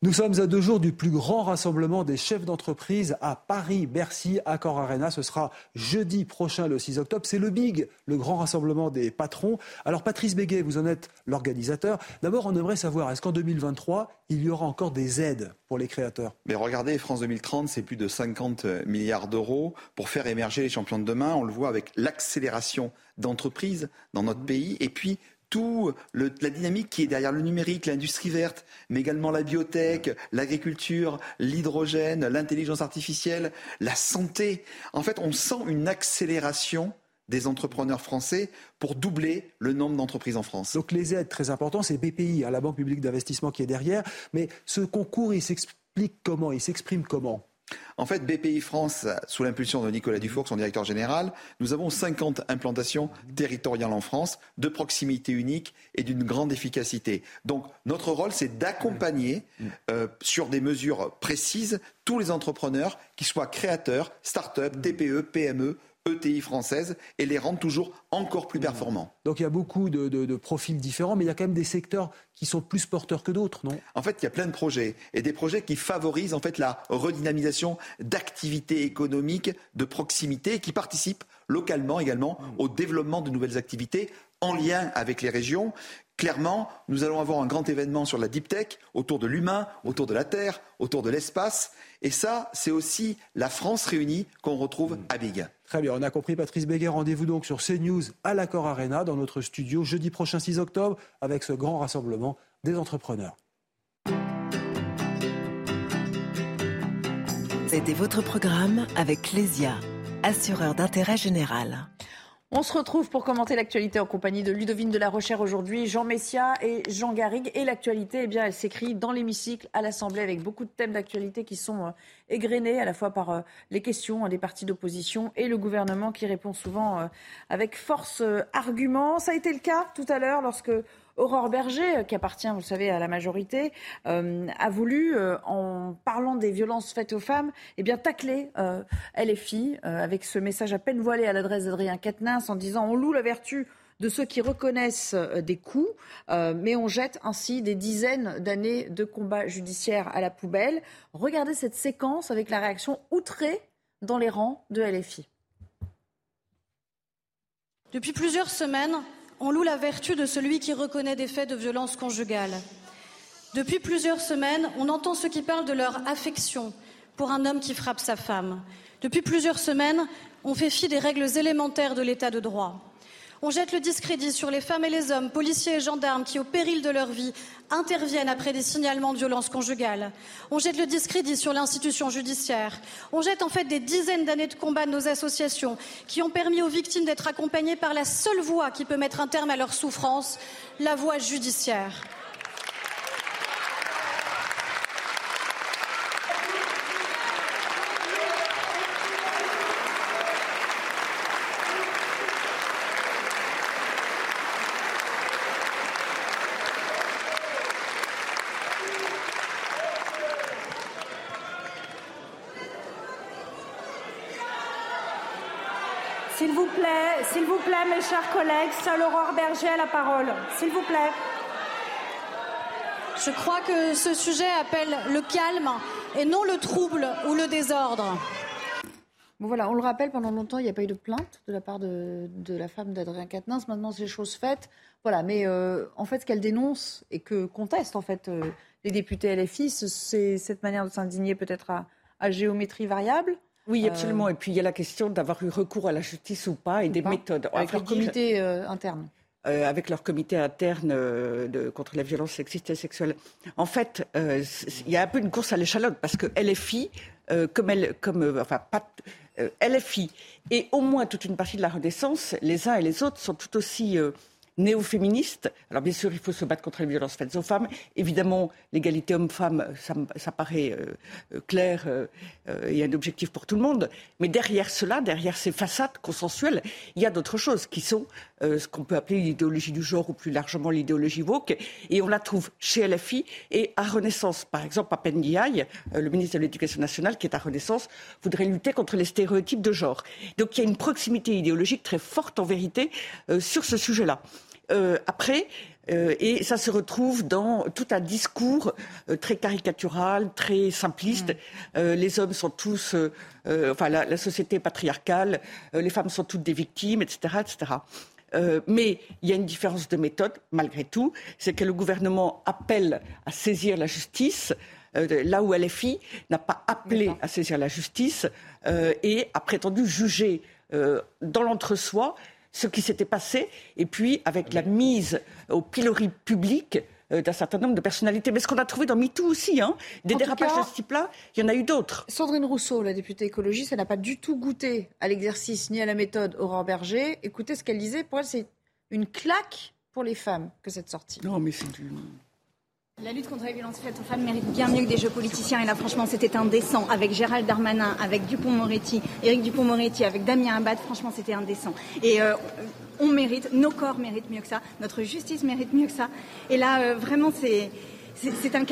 Nous sommes à deux jours du plus grand rassemblement des chefs d'entreprise à Paris, Bercy, Accor Arena. Ce sera jeudi prochain, le 6 octobre. C'est le BIG, le grand rassemblement des patrons. Alors, Patrice Béguet, vous en êtes l'organisateur. D'abord, on aimerait savoir, est-ce qu'en 2023, il y aura encore des aides pour les créateurs? Mais regardez, France 2030, c'est plus de 50 milliards d'euros pour faire émerger les champions de demain. On le voit avec l'accélération d'entreprises dans notre pays. Et puis, tout la dynamique qui est derrière le numérique, l'industrie verte, mais également la biotech, l'agriculture, l'hydrogène, l'intelligence artificielle, la santé. En fait, on sent une accélération des entrepreneurs français pour doubler le nombre d'entreprises en France. Donc les aides, très importantes, c'est BPI, hein, la Banque publique d'investissement qui est derrière. Mais ce concours, il s'explique comment? Il s'exprime comment? En fait, BPI France, sous l'impulsion de Nicolas Dufour, son directeur général, nous avons 50 implantations territoriales en France, de proximité unique et d'une grande efficacité. Donc, notre rôle, c'est d'accompagner euh, sur des mesures précises tous les entrepreneurs, qui soient créateurs, start-up, TPE, PME, ETI françaises et les rendre toujours encore plus performants. Donc il y a beaucoup de, profils différents, mais il y a quand même des secteurs qui sont plus porteurs que d'autres, non? En fait, il y a plein de projets et des projets qui favorisent en fait la redynamisation d'activités économiques de proximité et qui participent localement également au développement de nouvelles activités en lien avec les régions. Clairement, nous allons avoir un grand événement sur la deep tech, autour de l'humain, autour de la Terre, autour de l'espace. Et ça, c'est aussi la France réunie qu'on retrouve à Big. Très bien, on a compris Patrice Béguet. Rendez-vous donc sur CNews à l'Accord Arena dans notre studio jeudi prochain 6 octobre avec ce grand rassemblement des entrepreneurs. C'était votre programme avec Lesia, assureur d'intérêt général. On se retrouve pour commenter l'actualité en compagnie de Ludovine de la Rochère aujourd'hui, Jean Messia et Jean Garrigue. Et l'actualité, eh bien, elle s'écrit dans l'hémicycle à l'Assemblée avec beaucoup de thèmes d'actualité qui sont euh, égrenés à la fois par euh, les questions des partis d'opposition et le gouvernement qui répond souvent euh, avec force argument. Ça a été le cas tout à l'heure lorsque Aurore Berger, euh, qui appartient, vous le savez, à la majorité, euh, a voulu, euh, en parlant des violences faites aux femmes, eh bien, tacler LFI avec ce message à peine voilé à l'adresse d'Adrien Quatennens en disant on loue la vertu de ceux qui reconnaissent des coups, mais on jette ainsi des dizaines d'années de combat judiciaire à la poubelle. Regardez cette séquence avec la réaction outrée dans les rangs de LFI. Depuis plusieurs semaines, on loue la vertu de celui qui reconnaît des faits de violence conjugale. Depuis plusieurs semaines, on entend ceux qui parlent de leur affection pour un homme qui frappe sa femme. Depuis plusieurs semaines, on fait fi des règles élémentaires de l'état de droit. On jette le discrédit sur les femmes et les hommes, policiers et gendarmes, qui, au péril de leur vie, interviennent après des signalements de violences conjugales. On jette le discrédit sur l'institution judiciaire. On jette en fait des dizaines d'années de combat de nos associations qui ont permis aux victimes d'être accompagnées par la seule voie qui peut mettre un terme à leur souffrance, la voie judiciaire. S'il vous plaît, mes chers collègues, seule Aurore Berger a la parole. S'il vous plaît. Je crois que ce sujet appelle le calme et non le trouble ou le désordre. Bon voilà, on le rappelle, pendant longtemps, il n'y a pas eu de plainte de la part de, la femme d'Adrien Quatennens. Maintenant, c'est chose faite. Voilà, mais euh, en fait, ce qu'elle dénonce et que contestent en fait euh, les députés LFI, c'est cette manière de s'indigner peut-être à géométrie variable. Oui, absolument. Et puis il y a la question d'avoir eu recours à la justice ou pas et des méthodes. Avec leur comité euh, interne. Euh, avec leur comité interne euh, de, contre la violence sexiste et sexuelle. En fait, il y a un peu une course à l'échalote parce que LFI, comme elle, comme enfin pas LFI et au moins toute une partie de la Renaissance, les uns et les autres sont tout aussi néo-féministe. Alors bien sûr, il faut se battre contre les violences faites aux femmes. Évidemment, l'égalité homme-femme, ça, paraît euh, euh, clair euh, y a un objectif pour tout le monde. Mais derrière cela, derrière ces façades consensuelles, il y a d'autres choses qui sont ce qu'on peut appeler l'idéologie du genre ou plus largement l'idéologie woke. Et on la trouve chez LFI et à Renaissance. Par exemple, à Pendiaï, le ministre de l'Éducation nationale, qui est à Renaissance, voudrait lutter contre les stéréotypes de genre. Donc il y a une proximité idéologique très forte en vérité sur ce sujet-là. Euh, après, Euh, et ça se retrouve dans tout un discours euh, très caricatural, très simpliste. Mm. Euh, les hommes sont tous, enfin la, société patriarcale, les femmes sont toutes des victimes, etc., etc. mais il y a une différence de méthode, malgré tout, c'est que le gouvernement appelle à saisir la justice, là où LFI n'a pas appelé à saisir la justice et a prétendu juger dans l'entre-soi ce qui s'était passé, et puis avec la mise au pilori public euh, d'un certain nombre de personnalités. Mais ce qu'on a trouvé dans MeToo aussi, hein, des dérapages de ce type-là, il y en a eu d'autres. Sandrine Rousseau, la députée écologiste, elle n'a pas du tout goûté à l'exercice ni à la méthode Aurore Berger. Écoutez ce qu'elle disait. Pour elle, c'est une claque pour les femmes que cette sortie. Non, mais c'est du... La lutte contre les violences faites aux femmes mérite bien mieux que des jeux politiciens. Et là, franchement, c'était indécent. Avec Gérald Darmanin, avec Dupont-Moretti, Éric Dupont-Moretti, avec Damien Abad, franchement, c'était indécent. Et euh, on mérite, nos corps méritent mieux que ça, notre justice mérite mieux que ça. Et là, euh, vraiment, c'est. C'est un,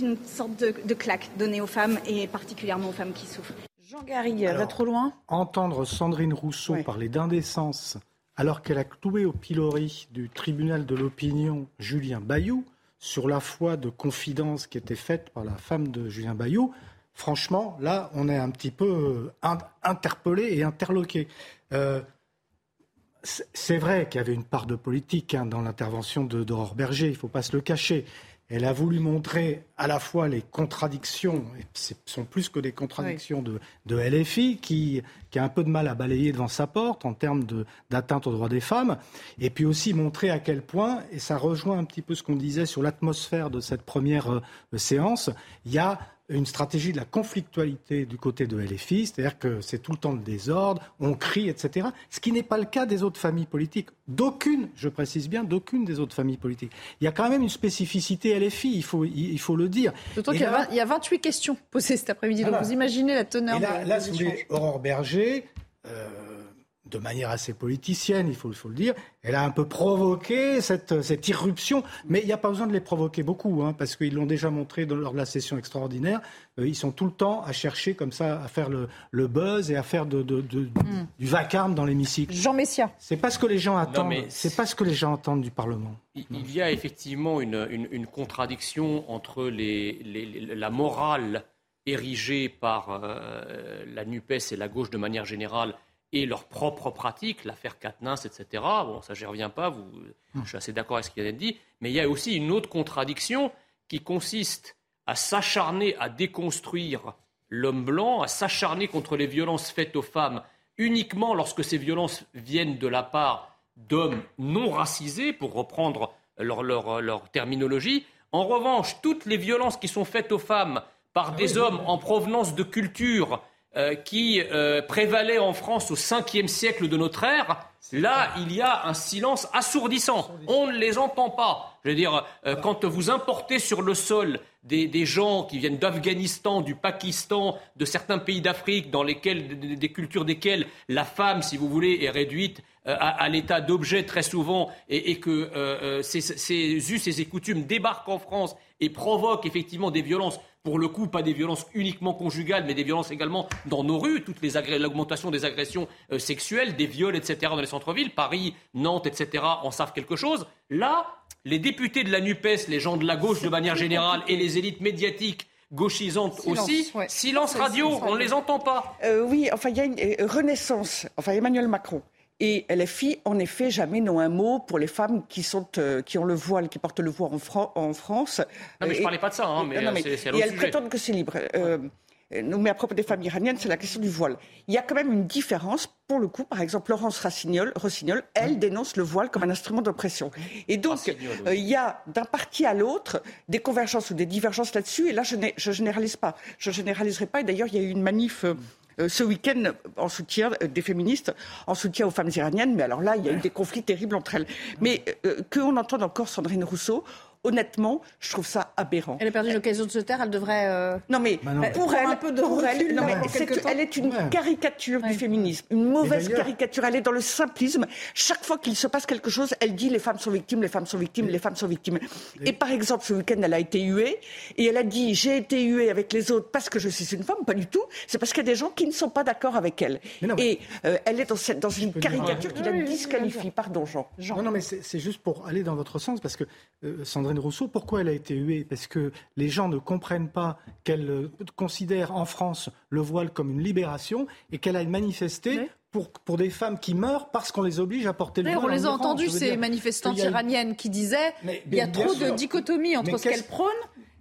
une sorte de, claque donnée aux femmes et particulièrement aux femmes qui souffrent. Jean Garry, va trop loin Entendre Sandrine Rousseau parler d'indécence alors qu'elle a cloué au pilori du tribunal de l'opinion Julien Bayou, sur la foi de confidence qui était faite par la femme de Julien Bayou, franchement, là, on est un petit peu euh, interpellé et interloqué. Euh, c'est vrai qu'il y avait une part de politique hein, dans l'intervention d'Aurore Berger, il ne faut pas se le cacher. Elle a voulu montrer à la fois les contradictions, et ce sont plus que des contradictions de, LFI, qui, a un peu de mal à balayer devant sa porte en termes d'atteinte aux droits des femmes, et puis aussi montrer à quel point, et ça rejoint un petit peu ce qu'on disait sur l'atmosphère de cette première euh, séance, il y a une stratégie de la conflictualité du côté de LFI, c'est-à-dire que c'est tout le temps le désordre, on crie, etc. Ce qui n'est pas le cas des autres familles politiques. D'aucune, je précise bien, d'aucune des autres familles politiques. Il y a quand même une spécificité LFI, il faut, il, faut le dire. D'autant qu'il y, y, a 28 questions posées cet après-midi, donc vous imaginez la teneur et là, de, là, Aurore Berger, de manière assez politicienne, il faut, le dire, elle a un peu provoqué cette, cette irruption. Mais il n'y a pas besoin de les provoquer beaucoup, hein, parce qu'ils l'ont déjà montré lors de la session extraordinaire. Euh, ils sont tout le temps à chercher comme ça, à faire le, le buzz et à faire de, de, hmm. du vacarme dans l'hémicycle. Jean Messia. C'est pas ce que les gens attendent. C'est pas ce que les gens attendent du Parlement. Il, y a effectivement une, une, contradiction entre les, les, la morale érigée par euh, la NUPES et la gauche de manière générale et leurs propres pratiques, l'affaire Katnins, etc. Bon, ça, j'y reviens pas, vous, je suis assez d'accord avec ce qui vient d'être dit, mais il y a aussi une autre contradiction qui consiste à s'acharner à déconstruire l'homme blanc, à s'acharner contre les violences faites aux femmes uniquement lorsque ces violences viennent de la part d'hommes non racisés, pour reprendre leur, leur, leur, terminologie. En revanche, toutes les violences qui sont faites aux femmes par ah des hommes en provenance de cultures euh, qui euh, prévalait en France au 5e siècle de notre ère, là, il y a un silence assourdissant. On ne les entend pas. Je veux dire, euh, quand vous importez sur le sol des, gens qui viennent d'Afghanistan, du Pakistan, de certains pays d'Afrique, dans lesquels, des, cultures desquelles la femme, si vous voulez, est réduite à, l'état d'objet très souvent, et, que ces, ces us et ces coutumes débarquent en France et provoquent effectivement des violences pour le coup, pas des violences uniquement conjugales, mais des violences également dans nos rues, toutes les l'augmentation des agressions euh, sexuelles, des viols, etc. dans les centres-villes, Paris, Nantes, etc. en savent quelque chose. Là, les députés de la NUPES, les gens de la gauche de manière générale et les élites médiatiques gauchisantes aussi. Silence radio, on ne les entend pas. Euh, oui, enfin, il y a une euh, renaissance. Enfin, Emmanuel Macron et LFI, en effet, jamais n'ont un mot pour les femmes qui, sont, euh, qui ont le voile, qui portent le voile en, en France. Non, mais je ne parlais pas de ça, hein, mais, non, mais c'est Et elles prétendent que c'est libre. Euh, mais à propos des femmes iraniennes, c'est la question du voile. Il y a quand même une différence. Pour le coup, par exemple, Laurence Rossignol, Rossignol elle dénonce le voile comme un instrument d'oppression. Et donc, euh, il y a d'un parti à l'autre des convergences ou des divergences là-dessus. Et là, je ne généralise pas. Je généraliserai pas. Et d'ailleurs, il y a eu une manif. Euh, ce week-end en soutien euh, des féministes, en soutien aux femmes iraniennes. Mais alors là, il y a eu des conflits terribles entre elles. Mais euh, qu'on entende encore Sandrine Rousseau, honnêtement, je trouve ça aberrant. Elle a perdu l'occasion de se taire, elle devrait. euh, Non mais Bah pour, elle, un peu de pour elle, non, mais temps. elle est une Ouais. caricature du féminisme, une mauvaise caricature. Elle est dans le simplisme. Chaque fois qu'il se passe quelque chose, elle dit les femmes sont victimes, les femmes sont victimes, les femmes sont victimes. Et par exemple, ce week-end, elle a été huée et elle a dit j'ai été huée avec les autres parce que je suis une femme. Pas du tout. C'est parce qu'il y a des gens qui ne sont pas d'accord avec elle. Et euh, elle est dans, cette- dans une caricature qui la disqualifie. Pardon, Jean. Non, non, mais c'est c'est juste pour aller dans votre sens, parce que euh, Sandrine Rousseau, pourquoi elle a été huée? Parce que les gens ne comprennent pas qu'elle euh, considère en France le voile comme une libération et qu'elle aille manifester. Pour, pour des femmes qui meurent parce qu'on les oblige à porter le voile. on les a entendus, ces manifestantes a- iraniennes, qui disaient Mais- il y a trop sûr. de dichotomie entre Mais ce qu'elles prônent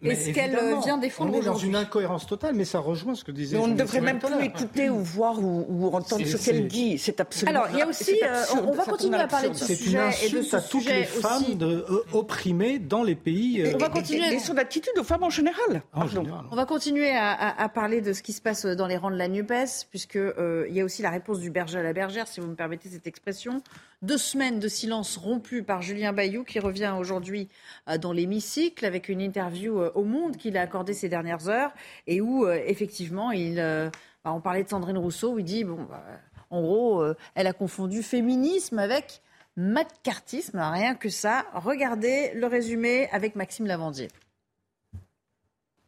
Mais ce qu'elles euh, viennent défendre On est dans une incohérence totale, mais ça rejoint ce que disait. Mais on ne devrait même plus écouter ou voir ou, ou entendre ce qu'elle dit. C'est absolument. Alors, il y a aussi, euh, on va continuer à parler de ce l'absurde. C'est une sujet et de insulte ce à toutes les femmes euh, opprimées dans les pays. euh, On va continuer. Et son attitude aux femmes en général. en général. On va continuer à, à- à parler de ce qui se passe dans les rangs de la NUPES, puisque euh, il y a aussi la réponse du berger à la bergère, si vous me permettez cette expression. Deux semaines de silence rompu par Julien Bayou, qui revient aujourd'hui euh, dans l'hémicycle avec une interview euh, au Monde qu'il a accordée ces dernières heures, et où euh, effectivement, il, bah, on parlait de Sandrine Rousseau, où il dit, bon, bah, en gros, elle a confondu féminisme avec macartisme, rien que ça. Regardez le résumé avec Maxime Lavandier.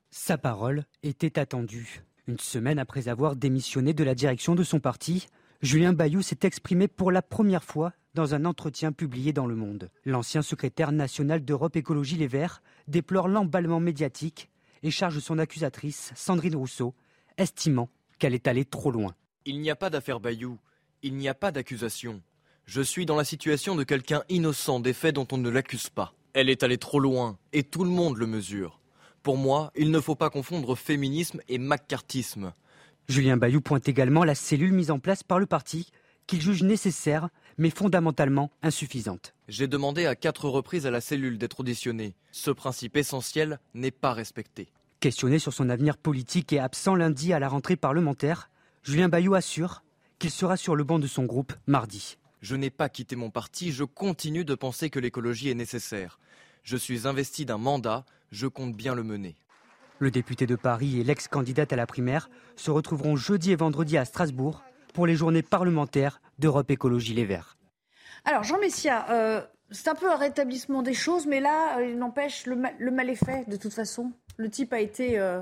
Sa parole était attendue. Une semaine après avoir démissionné de la direction de son parti, Julien Bayou s'est exprimé pour la première fois dans un entretien publié dans Le Monde. L'ancien secrétaire national d'Europe Écologie Les Verts déplore l'emballement médiatique et charge son accusatrice, Sandrine Rousseau, estimant qu'elle est allée trop loin. Il n'y a pas d'affaire Bayou. Il n'y a pas d'accusation. Je suis dans la situation de quelqu'un innocent des faits dont on ne l'accuse pas. Elle est allée trop loin, et tout le monde le mesure. Pour moi, il ne faut pas confondre féminisme et macartisme. Julien Bayou pointe également la cellule mise en place par le parti, qu'il juge nécessaire, mais fondamentalement insuffisante. J'ai demandé à quatre reprises à la cellule d'être auditionnée. Ce principe essentiel n'est pas respecté. Questionné sur son avenir politique et absent lundi à la rentrée parlementaire, Julien Bayou assure qu'il sera sur le banc de son groupe mardi. Je n'ai pas quitté mon parti, je continue de penser que l'écologie est nécessaire. Je suis investi d'un mandat, je compte bien le mener. Le député de Paris et l'ex-candidate à la primaire se retrouveront jeudi et vendredi à Strasbourg pour les journées parlementaires d'Europe Écologie Les Verts. Alors, Jean Messia, euh, c'est un peu un rétablissement des choses, mais là, euh, il n'empêche, le, ma- le mal est fait, de toute façon. Le type a été euh,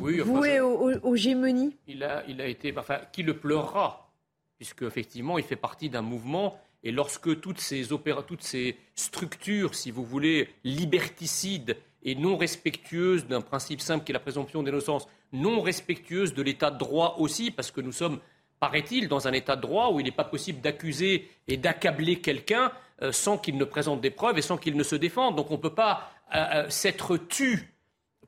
Oui, enfin, voué au- au- aux gémonies. il a, il a été, enfin, qui le pleurera, puisque effectivement, il fait partie d'un mouvement. Et lorsque toutes ces opéra, toutes ces structures, si vous voulez, liberticides et non respectueuses d'un principe simple qui est la présomption d'innocence, non respectueuses de l'état de droit aussi, parce que nous sommes, paraît-il, dans un état de droit où il n'est pas possible d'accuser et d'accabler quelqu'un euh, sans qu'il ne présente des preuves et sans qu'il ne se défende. Donc on ne peut pas euh, euh, s'être tu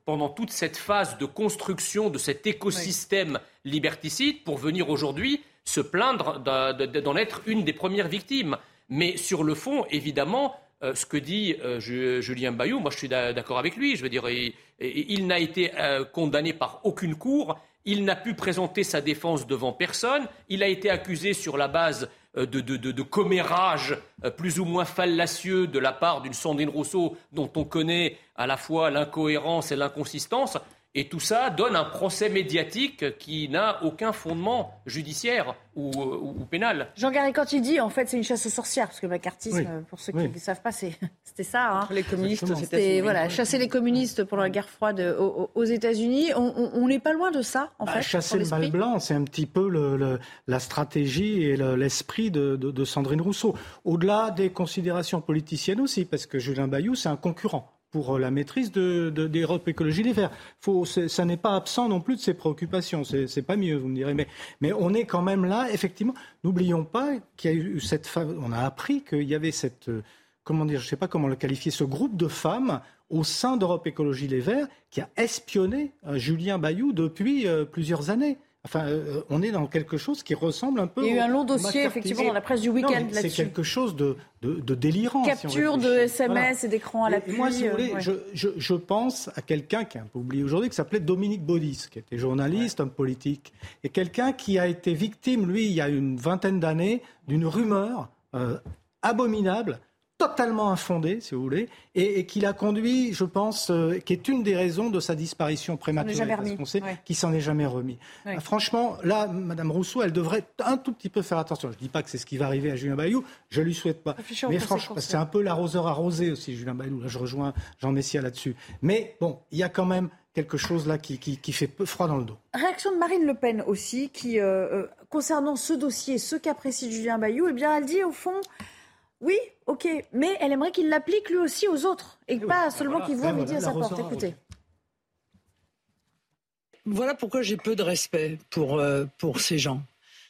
pendant toute cette phase de construction de cet écosystème liberticide pour venir aujourd'hui se plaindre d'en être une des premières victimes. Mais sur le fond, évidemment, euh, ce que dit euh, Ju- Julien Bayou, moi je suis d'a- d'accord avec lui. Je veux dire, il, il- n'a été euh, condamné par aucune cour. Il n'a pu présenter sa défense devant personne. Il a été accusé sur la base de, de, plus ou moins fallacieux de la part d'une Sandrine Rousseau dont on connaît à la fois l'incohérence et l'inconsistance. Et tout ça donne un procès médiatique qui n'a aucun fondement judiciaire ou, euh, ou- ou pénal. Jean Garry, quand il dit, en fait, c'est une chasse aux sorcières, parce que le macartisme, Oui. euh, pour ceux qui ne savent pas, c'est- *laughs* c'était ça. hein. Les communistes aux C'était, États-Unis. voilà, chasser les communistes pendant la guerre froide euh, aux, aux États-Unis. On- n'est pas loin de ça, en Bah, fait. chasser le mal blanc, c'est un petit peu le- le- la stratégie et le- l'esprit de, de- de Sandrine Rousseau. Au-delà des considérations politiciennes aussi, parce que Julien Bayou, c'est un concurrent pour euh, la maîtrise de, de- d'Europe Écologie Les Verts. Ça n'est pas absent non plus de ses préoccupations. C'est, pas mieux, vous me direz. Mais, mais on est quand même là, effectivement. N'oublions pas qu'il y a eu cette femme. On a appris qu'il y avait cette. euh, Comment dire Je sais pas comment le qualifier. Ce groupe de femmes au sein d'Europe Écologie Les Verts qui a espionné euh, Julien Bayou depuis plusieurs années. Enfin, euh, on est dans quelque chose qui ressemble un peu. Il y a eu un long dossier, effectivement, dans la presse du week-end mais C'est là-dessus. quelque chose de, de, de délirant. si Capture de. SMS Voilà. et d'écran à l'appui. et moi, si vous voulez, euh, ouais. je, je, je pense à quelqu'un qui est un peu oublié aujourd'hui, qui s'appelait Dominique Baudis, qui était journaliste, homme politique, et quelqu'un qui a été victime, lui, il y a une vingtaine d'années, d'une rumeur euh, abominable totalement infondé, si vous voulez, et, et qui l'a conduit, je pense, euh, qui est une des raisons de sa disparition prématurée, parce qu'on sait Ouais. qu'il s'en est jamais remis. Ouais. Euh, Franchement, là, Madame Rousseau, elle devrait un tout petit peu faire attention. Je ne dis pas que c'est ce qui va arriver à Julien Bayou, je lui souhaite pas. Mais franchement, c'est un peu l'arroseur arrosé aussi, Julien Bayou. Là, je rejoins Jean Messia là-dessus. Mais bon, il y a quand même quelque chose là qui, qui, qui fait peu froid dans le dos. Réaction de Marine Le Pen aussi, qui, euh, euh, concernant ce dossier, ce cas précis de Julien Bayou, eh bien, elle dit au fond, oui, ok, mais elle aimerait qu'il l'applique lui aussi aux autres, et pas seulement qu'il voit midi à voilà, sa porte. Écoutez. Voilà pourquoi j'ai peu de respect pour, euh, pour ces gens.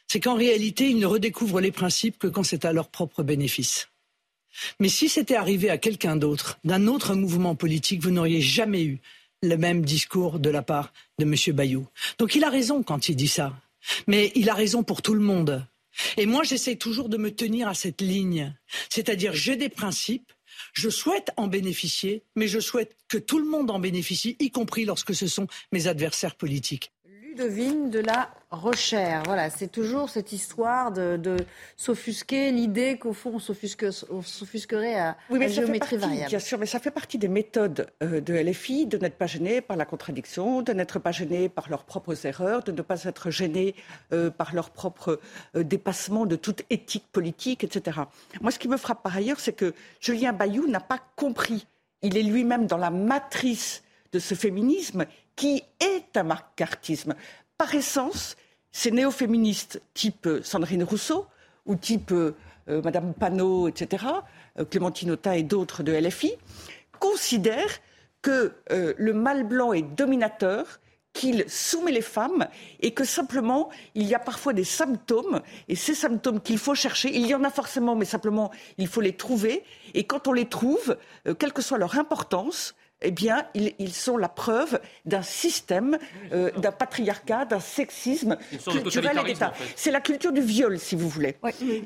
C'est qu'en réalité, ils ne redécouvrent les principes que quand c'est à leur propre bénéfice. Mais si c'était arrivé à quelqu'un d'autre, d'un autre mouvement politique, vous n'auriez jamais eu le même discours de la part de M. Bayou. Donc il a raison quand il dit ça. Mais il a raison pour tout le monde. Et moi, j'essaie toujours de me tenir à cette ligne. C'est-à-dire, j'ai des principes, je souhaite en bénéficier, mais je souhaite que tout le monde en bénéficie, y compris lorsque ce sont mes adversaires politiques. Ludovine de la Rochère. Voilà, c'est toujours cette histoire de, de s'offusquer, l'idée qu'au fond on, s'offusque- on s'offusquerait à, Oui, mais à ça fait géométrie partie, variable. bien sûr, mais ça fait partie des méthodes euh, de LFI, de n'être pas gêné par la contradiction, de n'être pas gêné par leurs propres erreurs, de ne pas être gêné euh, par leur propre euh, dépassement de toute éthique politique, etc. Moi, ce qui me frappe par ailleurs, c'est que Julien Bayou n'a pas compris. Il est lui-même dans la matrice de ce féminisme qui est un macartisme. Par essence, ces néo-féministes type euh, Sandrine Rousseau ou type euh, euh, Madame Panot, etc., euh, Clémentine Autain et d'autres de LFI, considèrent que le mâle blanc est dominateur, qu'il soumet les femmes et que simplement il y a parfois des symptômes et ces symptômes qu'il faut chercher, il y en a forcément, mais simplement il faut les trouver et quand on les trouve, quelle que soit leur importance, eh bien, ils, ils sont la preuve d'un système, euh, d'un patriarcat, d'un sexisme culturel et d'État. en fait. C'est la culture du viol, si vous voulez.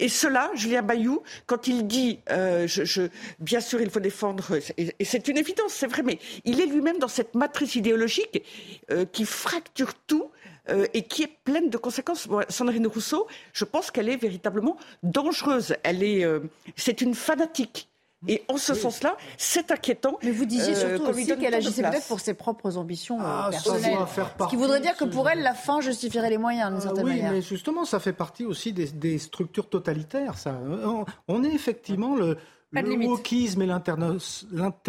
Et cela, Julien Bayou, quand il dit, euh, je, je- bien sûr, il faut défendre, et, et c'est une évidence, c'est vrai, mais il est lui-même dans cette matrice idéologique euh, qui fracture tout. euh, et qui est pleine de conséquences. Sandrine Rousseau, je pense qu'elle est véritablement dangereuse. Elle est, euh, c'est une fanatique. Et en ce sens-là, c'est inquiétant. Mais vous disiez euh, surtout aussi qu'elle agissait peut-être pour ses propres ambitions euh, Ah, ça personnelles. faire Ce qui voudrait dire que pour elle, la fin justifierait les moyens, d'une Ah certaine oui, manière. mais justement, ça fait partie aussi des, des structures totalitaires. Ça. On, on est effectivement le, le wokisme et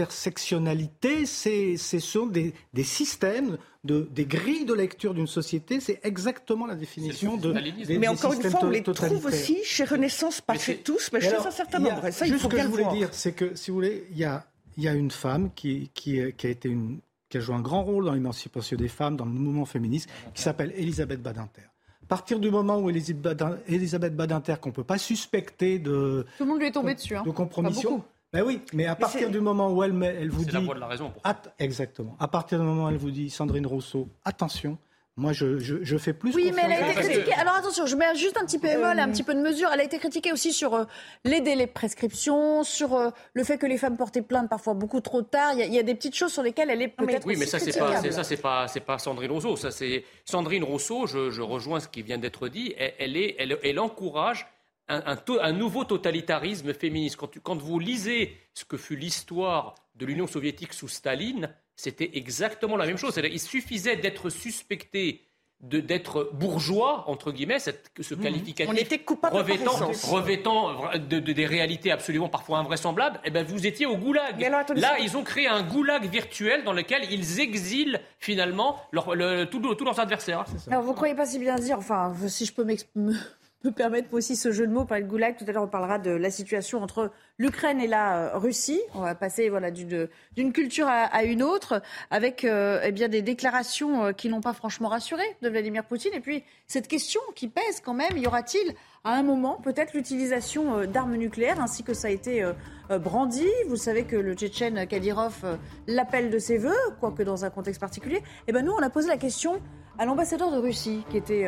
l'intersectionnalité, c'est ce sont des, des systèmes, de, des grilles de lecture d'une société. C'est exactement la définition de. Des, mais des encore une fois, on les trouve aussi chez Renaissance, pas chez tous, mais chez alors, un certain a- nombre. Et ça, il juste faut ce que je voulais voir. dire, c'est que, si vous voulez, il y a, il y a une femme qui, qui, qui a été une, qui a joué un grand rôle dans l'émancipation des femmes, dans le mouvement féministe, qui s'appelle Elisabeth Badinter. À partir du moment où Elisabeth Badin- Elisabeth Badinter, qu'on ne peut pas suspecter de, Tout le monde lui est tombé dessus. Hein. de compromission, beaucoup. Ben oui, mais à partir du moment où elle, vous C'est dit... la voie de la raison. Pour exactement. À partir du moment où elle vous dit, Sandrine Rousseau, attention, moi je, je, je fais plus Oui, mais elle a été critiquée. Alors attention, je mets juste un petit bémol et un petit peu de mesure. Elle a été critiquée aussi sur euh, les délais de prescription, sur euh, le fait que les femmes portaient plainte parfois beaucoup trop tard. Il y, a- il y a des petites choses sur lesquelles elle est peut-être Oui, mais ça, c'est pas, c'est- ça, c'est pas, c'est pas Sandrine Rousseau. Ça, c'est Sandrine Rousseau. Je, je rejoins ce qui vient d'être dit. Elle, elle est, elle, elle encourage un, un to- un nouveau totalitarisme féministe. Quand, tu- quand vous lisez ce que fut l'histoire de l'Union soviétique sous Staline, c'était exactement la même chose. Il suffisait d'être suspecté d'être bourgeois, entre guillemets, cette- ce qualificatif On était revêtant, revêtant de, de- des réalités absolument parfois invraisemblables, eh ben vous étiez au goulag. Mais alors, attendez, Là, ils ont créé un goulag virtuel dans lequel ils exilent finalement leur- le- tous leurs adversaires. Alors, vous croyez pas si bien dire, enfin, si je peux m'ex- me, me permettre aussi ce jeu de mots par le goulag, tout à l'heure on parlera de la situation entre l'Ukraine et la euh, Russie. On va passer voilà, d'une culture à, une autre, avec euh, eh bien, des déclarations euh, qui n'ont pas franchement rassuré de Vladimir Poutine. Et puis, cette question qui pèse quand même, y aura-t-il à un moment peut-être l'utilisation d'armes nucléaires, ainsi que ça a été brandi? Vous savez que le Tchétchène Kadyrov l'appelle de ses voeux, quoique dans un contexte particulier. Et ben nous, on a posé la question à l'ambassadeur de Russie, qui était,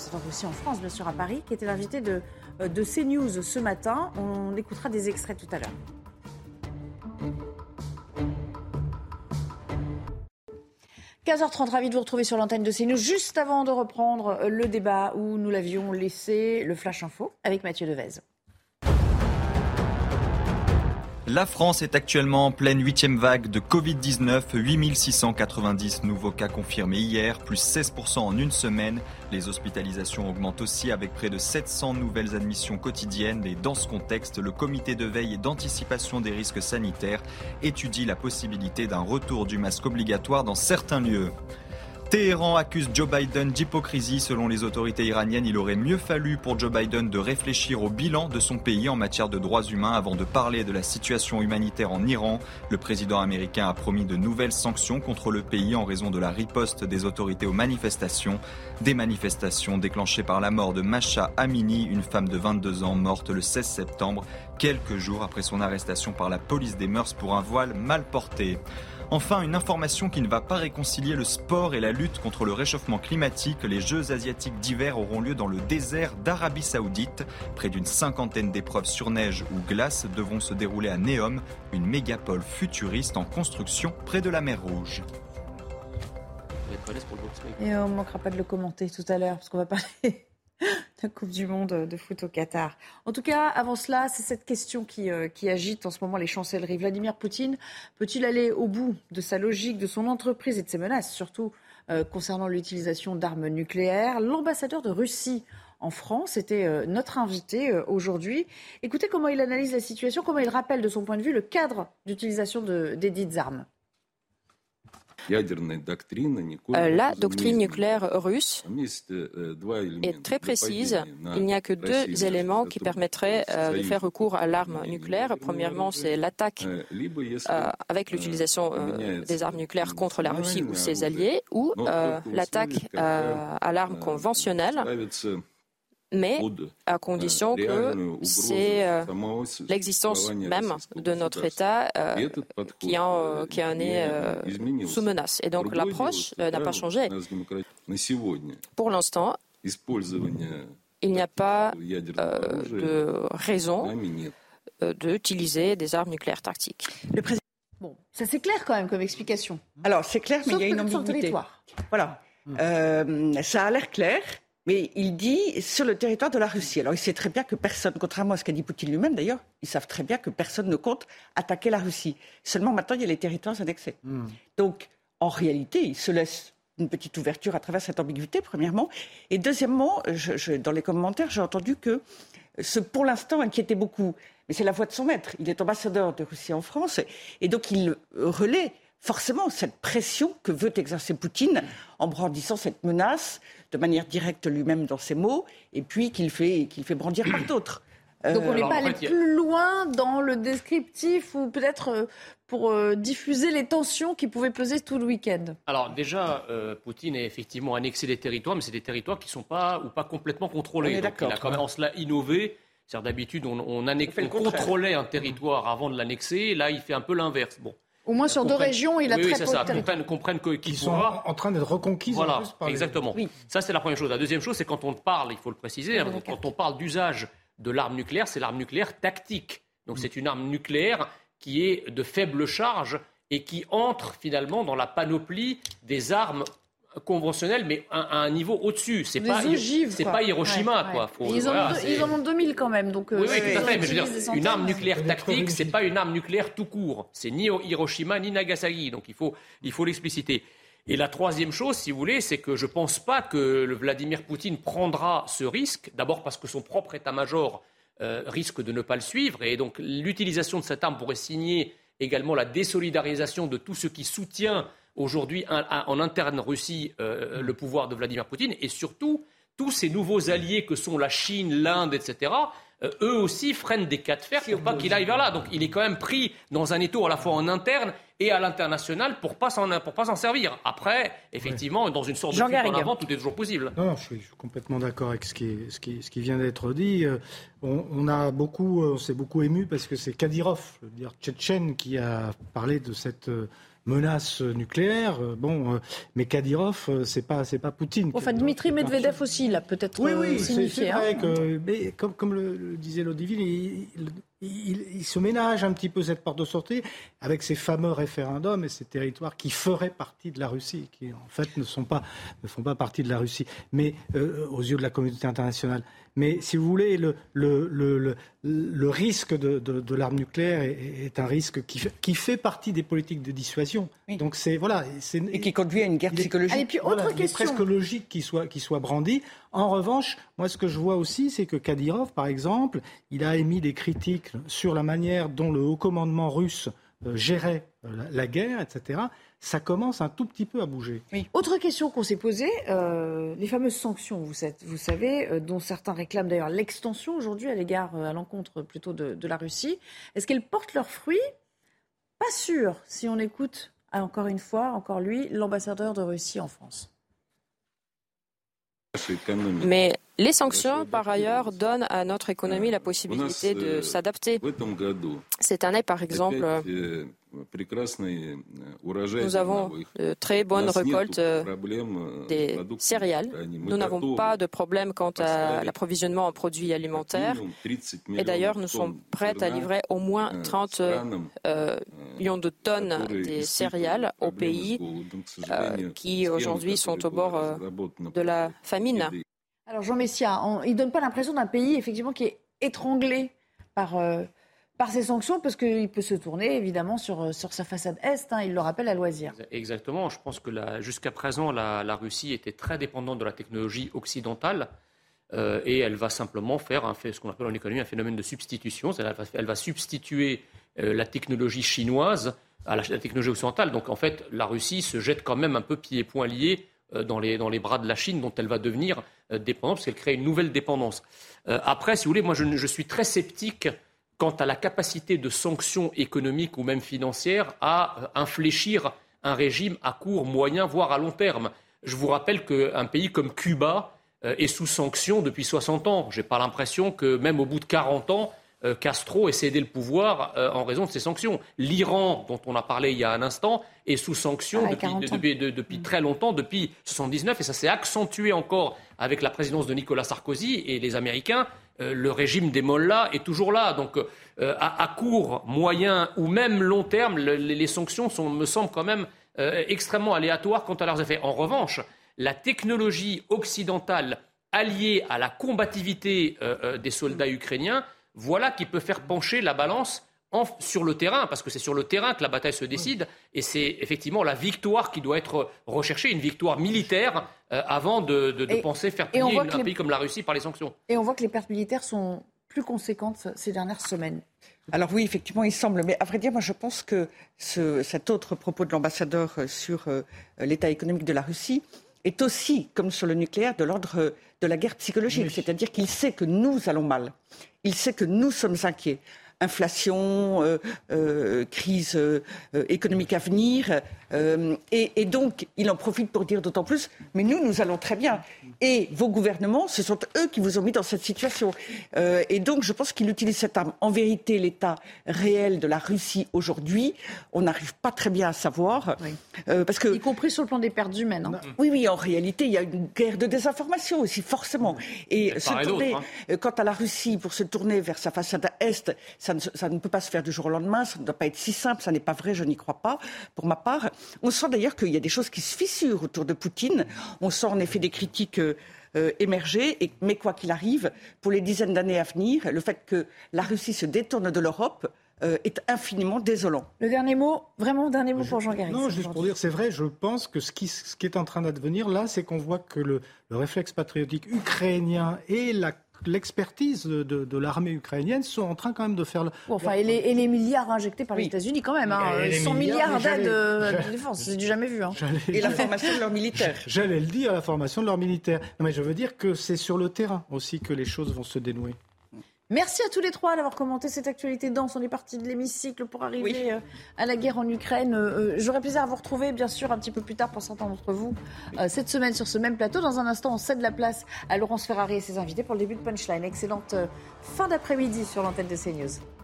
ambassadeur de Russie en France, bien sûr, à Paris, qui était l'invité de, euh, de CNews ce matin. On écoutera des extraits tout à l'heure. « 15h30, ravi de vous retrouver sur l'antenne de CNews. Juste avant de reprendre le débat où nous l'avions laissé, le Flash Info, avec Mathieu Devez. La France est actuellement en pleine huitième vague de Covid-19. 8690 nouveaux cas confirmés hier, plus 16% en une semaine. Les hospitalisations augmentent aussi avec près de 700 nouvelles admissions quotidiennes. Et dans ce contexte, le comité de veille et d'anticipation des risques sanitaires étudie la possibilité d'un retour du masque obligatoire dans certains lieux. Téhéran accuse Joe Biden d'hypocrisie. Selon les autorités iraniennes, il aurait mieux fallu pour Joe Biden de réfléchir au bilan de son pays en matière de droits humains avant de parler de la situation humanitaire en Iran. Le président américain a promis de nouvelles sanctions contre le pays en raison de la riposte des autorités aux manifestations. Des manifestations déclenchées par la mort de Masha Amini, une femme de 22 ans morte le 16 septembre, quelques jours après son arrestation par la police des mœurs pour un voile mal porté. Enfin, une information qui ne va pas réconcilier le sport et la lutte contre le réchauffement climatique. Les Jeux asiatiques d'hiver auront lieu dans le désert d'Arabie saoudite. Près d'une cinquantaine d'épreuves sur neige ou glace devront se dérouler à Neom, une mégapole futuriste en construction près de la mer Rouge. Et on ne manquera pas de le commenter tout à l'heure, parce qu'on va parler la Coupe du Monde de foot au Qatar. En tout cas, avant cela, c'est cette question qui, euh, qui, agite en ce moment les chancelleries. Vladimir Poutine peut-il aller au bout de sa logique, de son entreprise et de ses menaces, surtout euh, concernant l'utilisation d'armes nucléaires? L'ambassadeur de Russie en France était euh, notre invité aujourd'hui. Écoutez comment il analyse la situation, comment il rappelle de son point de vue le cadre d'utilisation des dites armes. La doctrine nucléaire russe est très précise. Il n'y a que deux éléments qui permettraient euh, de faire recours à l'arme nucléaire. Premièrement, c'est l'attaque euh, avec l'utilisation des armes nucléaires contre la Russie ou ses alliés, ou l'attaque à l'arme conventionnelle mais à condition que c'est euh, l'existence même de notre État euh, qui, en, qui en est euh, sous menace. Et donc l'approche n'a pas changé. Pour l'instant, il n'y a pas de raison d'utiliser des armes nucléaires tactiques. Le président... Bon, ça c'est clair quand même comme explication. Alors c'est clair, mais il y a une ambiguïté. Voilà. ça a l'air clair. Mais il dit sur le territoire de la Russie. Alors il sait très bien que personne, contrairement à ce qu'a dit Poutine lui-même d'ailleurs, ils savent très bien que personne ne compte attaquer la Russie. Seulement maintenant, il y a les territoires annexés. Hmm. Donc en réalité, il se laisse une petite ouverture à travers cette ambiguïté, premièrement. Et deuxièmement, dans les commentaires, j'ai entendu que ce, pour l'instant, inquiétait beaucoup. Mais c'est la voix de son maître. Il est ambassadeur de Russie en France. Et donc, il relaie forcément cette pression que veut exercer Poutine en brandissant cette menace de manière directe lui-même dans ses mots, et puis qu'il fait, qu'il fait brandir par *clears throat* d'autres. Donc on n'est euh, pas allé plus loin dans le descriptif ou peut-être euh, pour euh, diffuser les tensions qui pouvaient peser tout le week-end Alors déjà, Poutine a effectivement annexé des territoires, mais c'est des territoires qui ne sont pas ou pas complètement contrôlés. il a quand même en cela innové. cest d'habitude, on, on, on contrôlait un territoire avant de l'annexer. Là, il fait un peu l'inverse. Bon, au moins sur deux régions, il a oui, très oui, peu ça. Comprennent, comprennent qu'ils sont en train d'être reconquises. Voilà, exactement. Ça, c'est la première chose. La deuxième chose, c'est quand on parle, il faut le préciser, hein, quand on parle d'usage de l'arme nucléaire, c'est l'arme nucléaire tactique. Donc mm. c'est une arme nucléaire qui est de faible charge et qui entre finalement dans la panoplie des armes conventionnel, mais à, un niveau au-dessus. C'est pas, c'est pas Hiroshima, quoi. ils, en ont 2000 quand même, donc. Oui, oui, tout à fait. Mais je veux dire, une arme nucléaire tactique, c'est pas une arme nucléaire tout court. C'est ni Hiroshima ni Nagasaki, donc il faut, il faut l'expliciter. Et la troisième chose, si vous voulez, c'est que je ne pense pas que le Vladimir Poutine prendra ce risque. D'abord parce que son propre état-major euh, risque de ne pas le suivre, et donc l'utilisation de cette arme pourrait signer également la désolidarisation de tout ce qui soutient aujourd'hui en interne Russie euh, le pouvoir de Vladimir Poutine et surtout tous ces nouveaux alliés que sont la Chine, l'Inde, etc. Euh, eux aussi freinent des cas de fer pour pas qu'il aille vers là. Donc il est quand même pris dans un étau à la fois en interne et à l'international pour pas s'en pour pas s'en servir. Après, effectivement, dans une sorte de fuite en avant, tout est toujours possible. Non, je, suis, complètement d'accord avec ce qui, ce qui, ce qui vient d'être dit. Euh, on, a beaucoup, on s'est beaucoup ému parce que c'est Kadyrov, le dire tchétchène, qui a parlé de cette menace nucléaire. Euh, bon, euh, mais Kadyrov, euh, c'est pas c'est pas Poutine. Enfin, Dmitri Medvedev aussi, l'a peut-être oui, oui. C'est vrai hein. que, mais comme, comme le, disait Lodivine, il, se ménage un petit peu cette porte de sortie avec ces fameux référendums et ces territoires qui feraient partie de la Russie, qui en fait ne, sont pas, ne font pas partie de la Russie, mais euh, aux yeux de la communauté internationale. Mais si vous voulez, le, le, le, le risque de, de, de l'arme nucléaire est, est, un risque qui fait, qui fait partie des politiques de dissuasion. Donc c'est voilà, et qui conduit à une guerre psychologique. Et puis autre voilà, question. Il est presque logique qu'il soit, qu'il soit brandi. En revanche, moi ce que je vois aussi, c'est que Kadyrov, par exemple, il a émis des critiques sur la manière dont le haut commandement russe euh, gérait euh, la, la guerre, etc ça commence un tout petit peu à bouger. Oui. Autre question qu'on s'est posée, euh, les fameuses sanctions, vous, vous savez, euh, dont certains réclament d'ailleurs l'extension aujourd'hui à l'égard, euh, à l'encontre plutôt de, de, la Russie. Est-ce qu'elles portent leurs fruits? Pas sûr, si on écoute encore une fois, encore lui, l'ambassadeur de Russie en France. Mais les sanctions, par ailleurs, donnent à notre économie la possibilité de s'adapter. Cette année, par exemple, nous avons de très bonnes récoltes des céréales. Nous n'avons pas de problème quant à l'approvisionnement en produits alimentaires. Et d'ailleurs, nous sommes prêts à livrer au moins 30 euh, millions de tonnes des céréales aux pays euh, qui aujourd'hui sont au bord euh, de la famine. Alors Jean Messia, on, il ne donne pas l'impression d'un pays effectivement qui est étranglé par par ces sanctions, parce qu'il peut se tourner évidemment sur, sur sa façade est, hein, il le rappelle à loisir. Exactement, je pense que jusqu'à présent, la, la, Russie était très dépendante de la technologie occidentale. Euh, et elle va simplement faire un fait, ce qu'on appelle en économie un phénomène de substitution. Elle va, elle va substituer euh, la technologie chinoise à la, technologie occidentale. Donc en fait, la Russie se jette quand même un peu pieds et poings liés euh, dans, les, dans les bras de la Chine, dont elle va devenir euh, dépendante, parce qu'elle crée une nouvelle dépendance. Euh, après, si vous voulez, moi je suis très sceptique quant à la capacité de sanctions économiques ou même financières à euh, infléchir un régime à court, moyen, voire à long terme. Je vous rappelle qu'un pays comme Cuba euh, est sous sanctions depuis 60 ans. Je n'ai pas l'impression que même au bout de 40 ans, euh, Castro ait cédé le pouvoir en raison de ces sanctions. L'Iran, dont on a parlé il y a un instant, est sous sanctions ah, depuis, depuis, de, depuis mm. très longtemps, depuis 1979, et ça s'est accentué encore avec la présidence de Nicolas Sarkozy et les Américains le régime des mollahs est toujours là. Donc, euh, à, court, moyen ou même long terme, le, les sanctions sont, me semblent quand même euh, extrêmement aléatoires quant à leurs effets. En revanche, la technologie occidentale alliée à la combativité des soldats ukrainiens, voilà qui peut faire pencher la balance en, sur le terrain, parce que c'est sur le terrain que la bataille se décide, et c'est effectivement la victoire qui doit être recherchée, une victoire militaire, euh, avant de, de, de et, penser faire plier une, un les... pays comme la Russie par les sanctions. Et on voit que les pertes militaires sont plus conséquentes ces dernières semaines. Alors oui, effectivement, il semble. Mais à vrai dire, moi, je pense que ce, cet autre propos de l'ambassadeur sur euh, l'état économique de la Russie est aussi, comme sur le nucléaire, de l'ordre de la guerre psychologique. Oui. C'est-à-dire qu'il sait que nous allons mal. Il sait que nous sommes inquiets inflation, euh, euh, crise euh, économique à venir. Euh, et, et, donc, il en profite pour dire d'autant plus, mais nous, nous allons très bien. Et vos gouvernements, ce sont eux qui vous ont mis dans cette situation. Euh, et donc, je pense qu'il utilise cette arme. En vérité, l'état réel de la Russie aujourd'hui, on n'arrive pas très bien à savoir. Oui. Euh, parce que, y compris sur le plan des pertes humaines. Hein. Oui, oui, en réalité, il y a une guerre de désinformation aussi, forcément. Et se tourner, hein. quant à la Russie, pour se tourner vers sa façade est, ça ne, ça ne peut pas se faire du jour au lendemain, ça ne doit pas être si simple, ça n'est pas vrai, je n'y crois pas, pour ma part. On sent d'ailleurs qu'il y a des choses qui se fissurent autour de Poutine. On sent en effet des critiques. Euh, euh, émerger. Et, mais quoi qu'il arrive, pour les dizaines d'années à venir, le fait que la Russie se détourne de l'Europe euh, est infiniment désolant. Le dernier mot, vraiment dernier mot pour Jean Garry. Non, juste pour dire, c'est vrai, je pense que ce qui, ce qui est en train d'advenir là, c'est qu'on voit que le, le réflexe patriotique ukrainien et la l'expertise de, de, de l'armée ukrainienne sont en train quand même de faire le. Bon, enfin, et les, et les, milliards injectés par oui. les États-Unis quand même, hein, 100 milliards, milliards d'aide de défense, c'est du jamais vu. Hein. Et la formation de leurs militaires. *laughs* J'allais le dire, la formation de leurs militaires. Non, mais je veux dire que c'est sur le terrain aussi que les choses vont se dénouer. Merci à tous les trois d'avoir commenté cette actualité dense. On est parti de l'hémicycle pour arriver oui. Euh, à la guerre en Ukraine. Euh, j'aurais plaisir à vous retrouver, bien sûr, un petit peu plus tard pour certains d'entre vous, euh, cette semaine sur ce même plateau. Dans un instant, on cède la place à Laurence Ferrari et ses invités pour le début de Punchline. Excellente fin d'après-midi sur l'antenne de CNews.